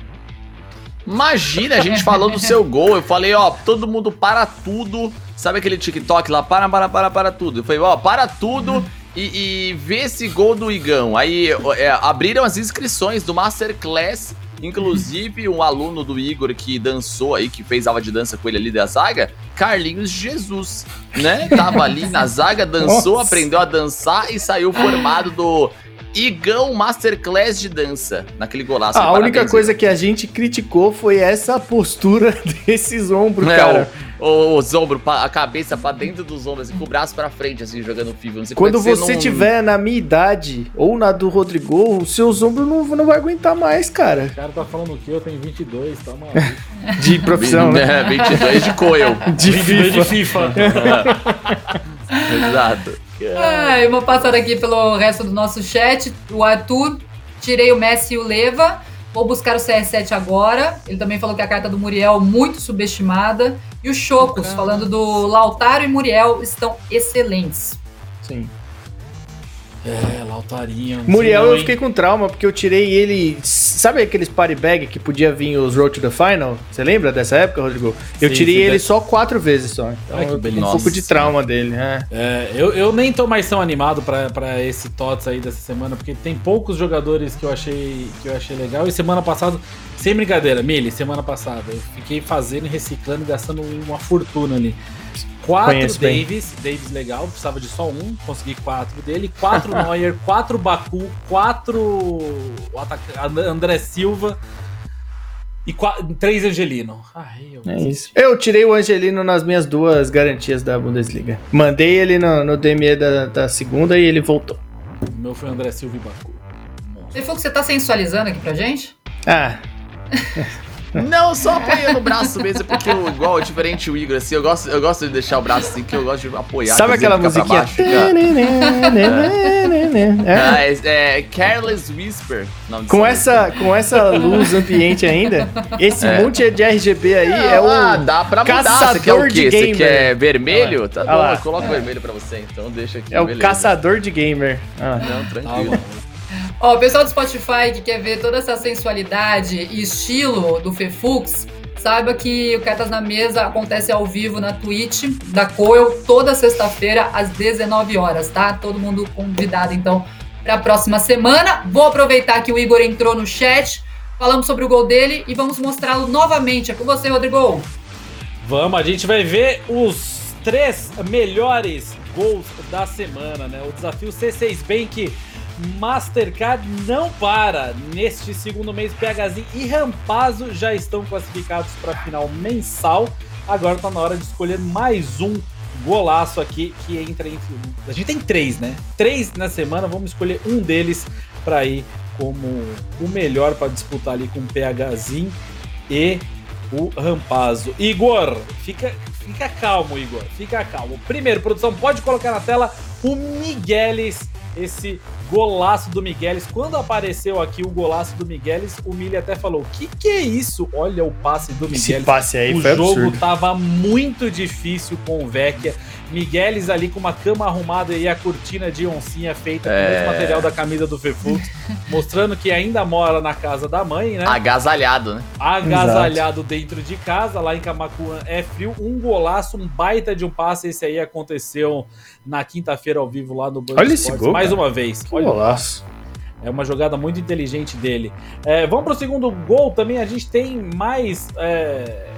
Imagina, a gente falou do seu gol. Eu falei, ó, todo mundo para tudo. Sabe aquele TikTok lá? Para, para, para, para tudo. Eu falei, ó, para tudo e, e vê esse gol do Igão. Aí é, abriram as inscrições do Masterclass. Inclusive, um aluno do Igor que dançou aí, que fez aula de dança com ele ali da zaga, Carlinhos Jesus, né? Tava ali na zaga, dançou, Nossa. aprendeu a dançar e saiu formado do Igão Masterclass de dança, naquele golaço. A única coisa que a gente criticou foi essa postura desses ombros, É, cara. o, os ombros, a cabeça pra dentro dos ombros, assim, com o braço pra frente, assim, jogando FIFA. Não sei como é Quando que você não- tiver na minha idade ou na do Rodrigo, os seus ombros não, não vai aguentar mais, cara. O cara tá falando que eu tenho 22, tá maluco. De profissão, né? É, 22 de coel. De 22 FIFA. de FIFA. Exato. Ah, eu vou passar aqui pelo resto do nosso chat. O Arthur, tirei o Messi e o Leva. Vou buscar o CR7 agora. Ele também falou que a carta do Muriel muito subestimada. E o Chocos, Caramba. falando do Lautaro e Muriel, estão excelentes. Sim. É, Lautarinho. Muriel, eu fiquei com trauma porque eu tirei ele. Sabe aqueles party bag que podia vir os Road to the Final? Você lembra dessa época, Rodrigo? Eu Sim, tirei sim, ele deve- só quatro vezes só. Então Ai, que eu um pouco de trauma dele, né? É, eu, eu nem tô mais tão animado pra, pra esse TOTS aí dessa semana, porque tem poucos jogadores que eu achei que eu achei legal. E semana passada, sem brincadeira, Mili, semana passada, eu fiquei fazendo, reciclando, e gastando uma fortuna ali. Quatro Conheço bem. Davis, Davis legal, precisava de só um, consegui quatro dele, quatro Neuer, quatro Baku, quatro André Silva e qua- três Angelino. Ai, eu É isso. Eu tirei o Angelino nas minhas duas garantias da Bundesliga. Mandei ele no, no DME da, da segunda e ele voltou. O meu foi André Silva e Baku. Você falou que você tá sensualizando aqui pra gente? Ah. Não, só apoiando o braço mesmo, porque eu, igual, diferente o Igor, assim, eu gosto, eu gosto de deixar o braço assim, que eu gosto de apoiar. Sabe aquela musiquinha? baixo, É? Ah, é, é Careless Whisper. Com essa, com essa luz ambiente ainda, esse É. monte de RGB aí é o. ah, dá pra mudar. Você caçador quer o de quê? Você gamer. quer vermelho? Olha Tá lá. bom, eu coloco vermelho pra você, então deixa aqui. É o beleza. caçador de gamer. Ah. Não, tranquilo. bom. Ó, o pessoal do Spotify que quer ver toda essa sensualidade e estilo do Fefux, saiba que o Cartas na Mesa acontece ao vivo na Twitch da Coel toda sexta-feira às 19 horas, tá? Todo mundo convidado, então, para a próxima semana. Vou aproveitar que o Igor entrou no chat, falamos sobre o gol dele e vamos mostrá-lo novamente. É com você, Rodrigo. Vamos, a gente vai ver os três melhores gols da semana, né? O desafio C6 Bank Mastercard não para. Neste segundo mês, PHZ e Rampazo já estão classificados para a final mensal. Agora tá na hora de escolher mais um golaço aqui que entra entre. A gente tem três, né? Três na semana, vamos escolher um deles para ir como o melhor para disputar ali com o PHZ e o Rampazo. Igor, fica, fica calmo, Igor. Fica calmo. Primeiro, produção, pode colocar na tela o Migueles, esse golaço do Migueles. Quando apareceu aqui o golaço do Migueles, o Mili até falou: O que, que é isso? Olha o passe do Esse Migueles. passe aí o foi jogo absurdo. tava muito difícil com o Vecchia. Migueles ali com uma cama arrumada e a cortina de oncinha feita com o É. mesmo material da camisa do Fefux, mostrando que ainda mora na casa da mãe, né? Agasalhado, né? agasalhado dentro de casa, lá em Camacuã é frio, um golaço, um baita de um passe, esse aí aconteceu na quinta-feira ao vivo lá no Band Olha esse gol, mais cara. uma vez. Olha, golaço. é uma jogada muito inteligente dele. É, vamos pro segundo gol também, a gente tem mais é,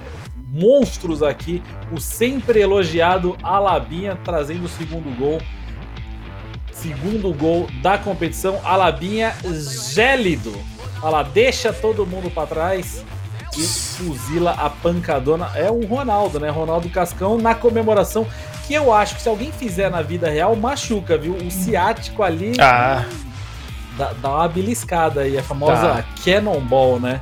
monstros aqui, o sempre elogiado Alabinha trazendo o segundo gol. Segundo gol da competição, Alabinha gélido. Olha lá, deixa todo mundo pra trás e fuzila a pancadona. É o Ronaldo, né? Ronaldo Cascão na comemoração. Que eu acho que se alguém fizer na vida real, machuca, viu? O ciático ali Ah, dá, dá uma beliscada aí, a famosa Tá. cannonball, né?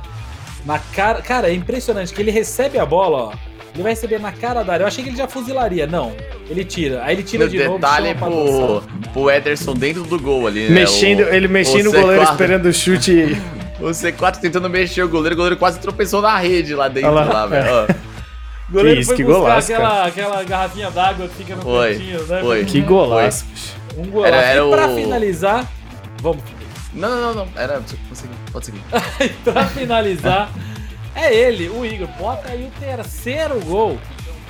Na cara. Cara, é impressionante que ele recebe a bola, ó. Ele vai receber na cara da área. Eu achei que ele já fuzilaria. Não. Ele tira. Aí ele tira No de novo. detalhe chama pra pro, pro Ederson dentro do gol ali, né? mexendo, O- ele mexendo o C4. goleiro esperando o chute. O C4 tentando mexer o goleiro, o goleiro quase tropeçou na rede lá dentro, Olha lá, lá, velho. Goleiro isso, foi que buscar golaço, aquela, aquela garrafinha d'água que fica no Foi, cantinho, né? foi. Que golaço. bicho. Um golaço. Era- era e pra o- finalizar. Vamos. Não, não, não, não. Era. Pode seguir, pode seguir. pra finalizar, é ele, o Igor. Bota aí o terceiro gol.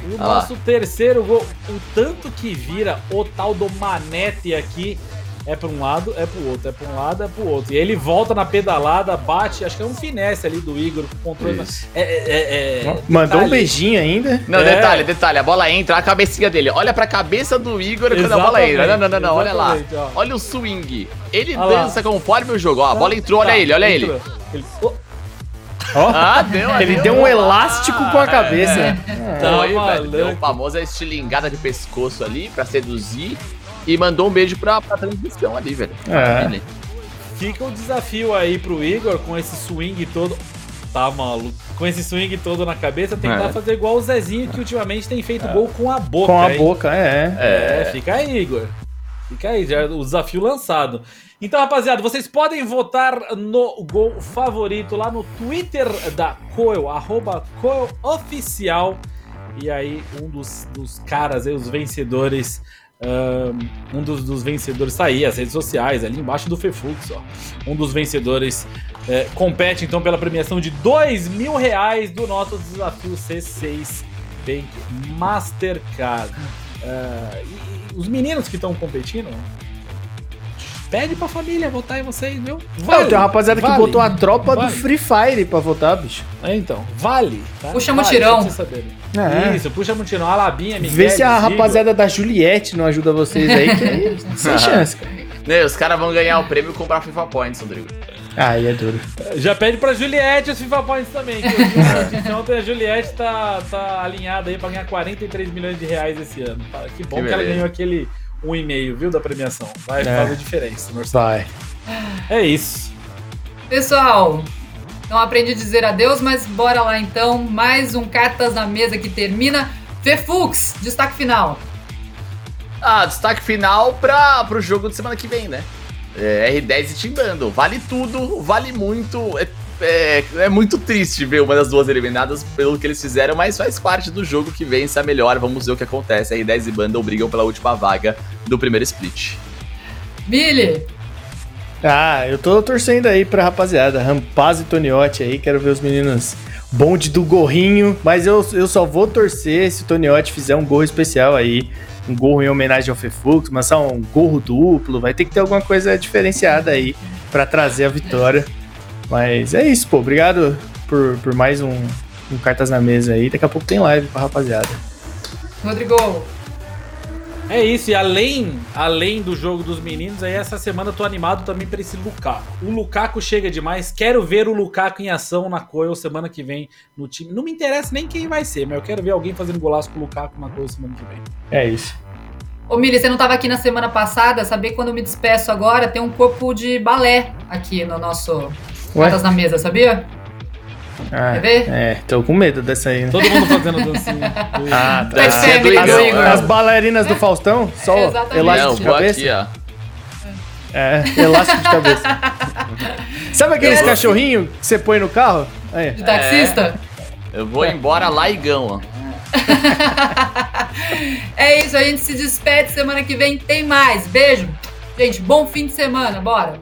O Ah nosso terceiro gol. O tanto que vira o tal do Manete aqui. É pra um lado, é pro outro, é pra um lado, é pro outro. E ele volta na pedalada, bate, acho que é um finesse ali do Igor com o controle. É, é, é, é- Mandou um beijinho ainda. Não, É. detalhe, detalhe. A bola entra, a cabecinha dele. Olha pra cabeça do Igor quando a bola entra. Não, não, não, não. Olha lá. Exatamente, ó. Olha o swing. Ele lá. dança conforme o jogo. Ó, a bola entrou, olha Tá, ele, olha ele. entrou. Ele- oh, Ó, Ah, deu ele deu. deu um elástico com a cabeça. É. Tá Foi, velho. Deu a famosa estilingada de pescoço ali pra seduzir. E mandou um beijo pra, pra transmissão ali, velho. É. Fica o desafio aí pro Igor com esse swing todo. Tá maluco. Com esse swing todo na cabeça, tentar É. fazer igual o Zezinho, que ultimamente tem feito gol com a boca. Com a hein? boca, é. É, fica aí, Igor. Fica aí, já é o desafio lançado. Então, rapaziada, vocês podem votar no gol favorito lá no Twitter da Coel, arroba Coel Oficial. E aí, um dos, dos caras aí, os vencedores. Um dos, dos vencedores tá aí, as redes sociais, ali embaixo do Fefux, ó. Um dos vencedores é, compete então pela premiação de dois mil reais do nosso desafio C6 Bank Mastercard. Ah, e, e os meninos que estão competindo, pede pra família votar em vocês, viu? Não, tem uma rapaziada que vale, botou a tropa vale. do Free Fire pra votar, bicho. É, então, vale. Tá? Puxa vale, mutirão. É. Isso, puxa mutirão. Alabinha, Miguel. Vê se a Zigo. rapaziada da Juliette não ajuda vocês aí, que aí, sem chance, cara. Né, os caras vão ganhar o prêmio e comprar FIFA Points, Rodrigo. Aí é duro. Já pede pra Juliette os FIFA Points também. Que eu vi uma notícia ontem, a Juliette tá, tá alinhada aí pra ganhar 43 milhões de reais esse ano. Que bom Que que, ela ganhou aquele 1,5, viu, da premiação. Vai É. fazer diferença no orçamento. Vai. É isso. Pessoal, Não aprendi a dizer adeus, mas bora lá então. Mais um Cartas na Mesa que termina. Fefux, destaque final. Ah, destaque final para pro jogo de semana que vem, né? É, R10 e Timbando. Vale tudo, vale muito. É, é, é, muito triste ver uma das duas eliminadas pelo que eles fizeram, mas faz parte do jogo que vem, se é melhor. Vamos ver o que acontece. R10 e Banda brigam pela última vaga do primeiro split. Billy! Ah, eu tô torcendo aí pra rapaziada. Rampaz e Toniotti aí, quero ver os meninos bonde do gorrinho. Mas eu, eu só vou torcer se o Toniotti fizer um gorro especial aí. Um gorro em homenagem ao Fefux, mas só um gorro duplo. Vai ter que ter alguma coisa diferenciada aí para trazer a vitória. Mas é isso, pô. Obrigado por, por mais um, um Cartas na Mesa aí. Daqui a pouco tem live pra rapaziada. Rodrigo, é isso, e além, além do jogo dos meninos, aí essa semana eu tô animado também pra esse Lukaku. O Lukaku chega demais, quero ver o Lukaku em ação na Coil semana que vem no time. Não me interessa nem quem vai ser, mas eu quero ver alguém fazendo golaço com o Lukaku na Coil semana que vem. É isso. Ô Mili, você não estava aqui na semana passada, saber quando eu me despeço agora, tem um corpo de balé aqui no nosso Cartas na Mesa, sabia? Ah, Quer ver? É, tô com medo dessa aí. Né? Todo mundo fazendo dancinha. ah, tá. É do as, as bailarinas do Faustão, só Exatamente. elástico Não, de cabeça. Aqui, ó. É, elástico de cabeça. Sabe aqueles cachorrinhos que você põe no carro? Aí. De taxista? É, eu vou embora lá, Igão, ó. é isso, a gente se despede. Semana que vem tem mais. Beijo. Gente, bom fim de semana. Bora.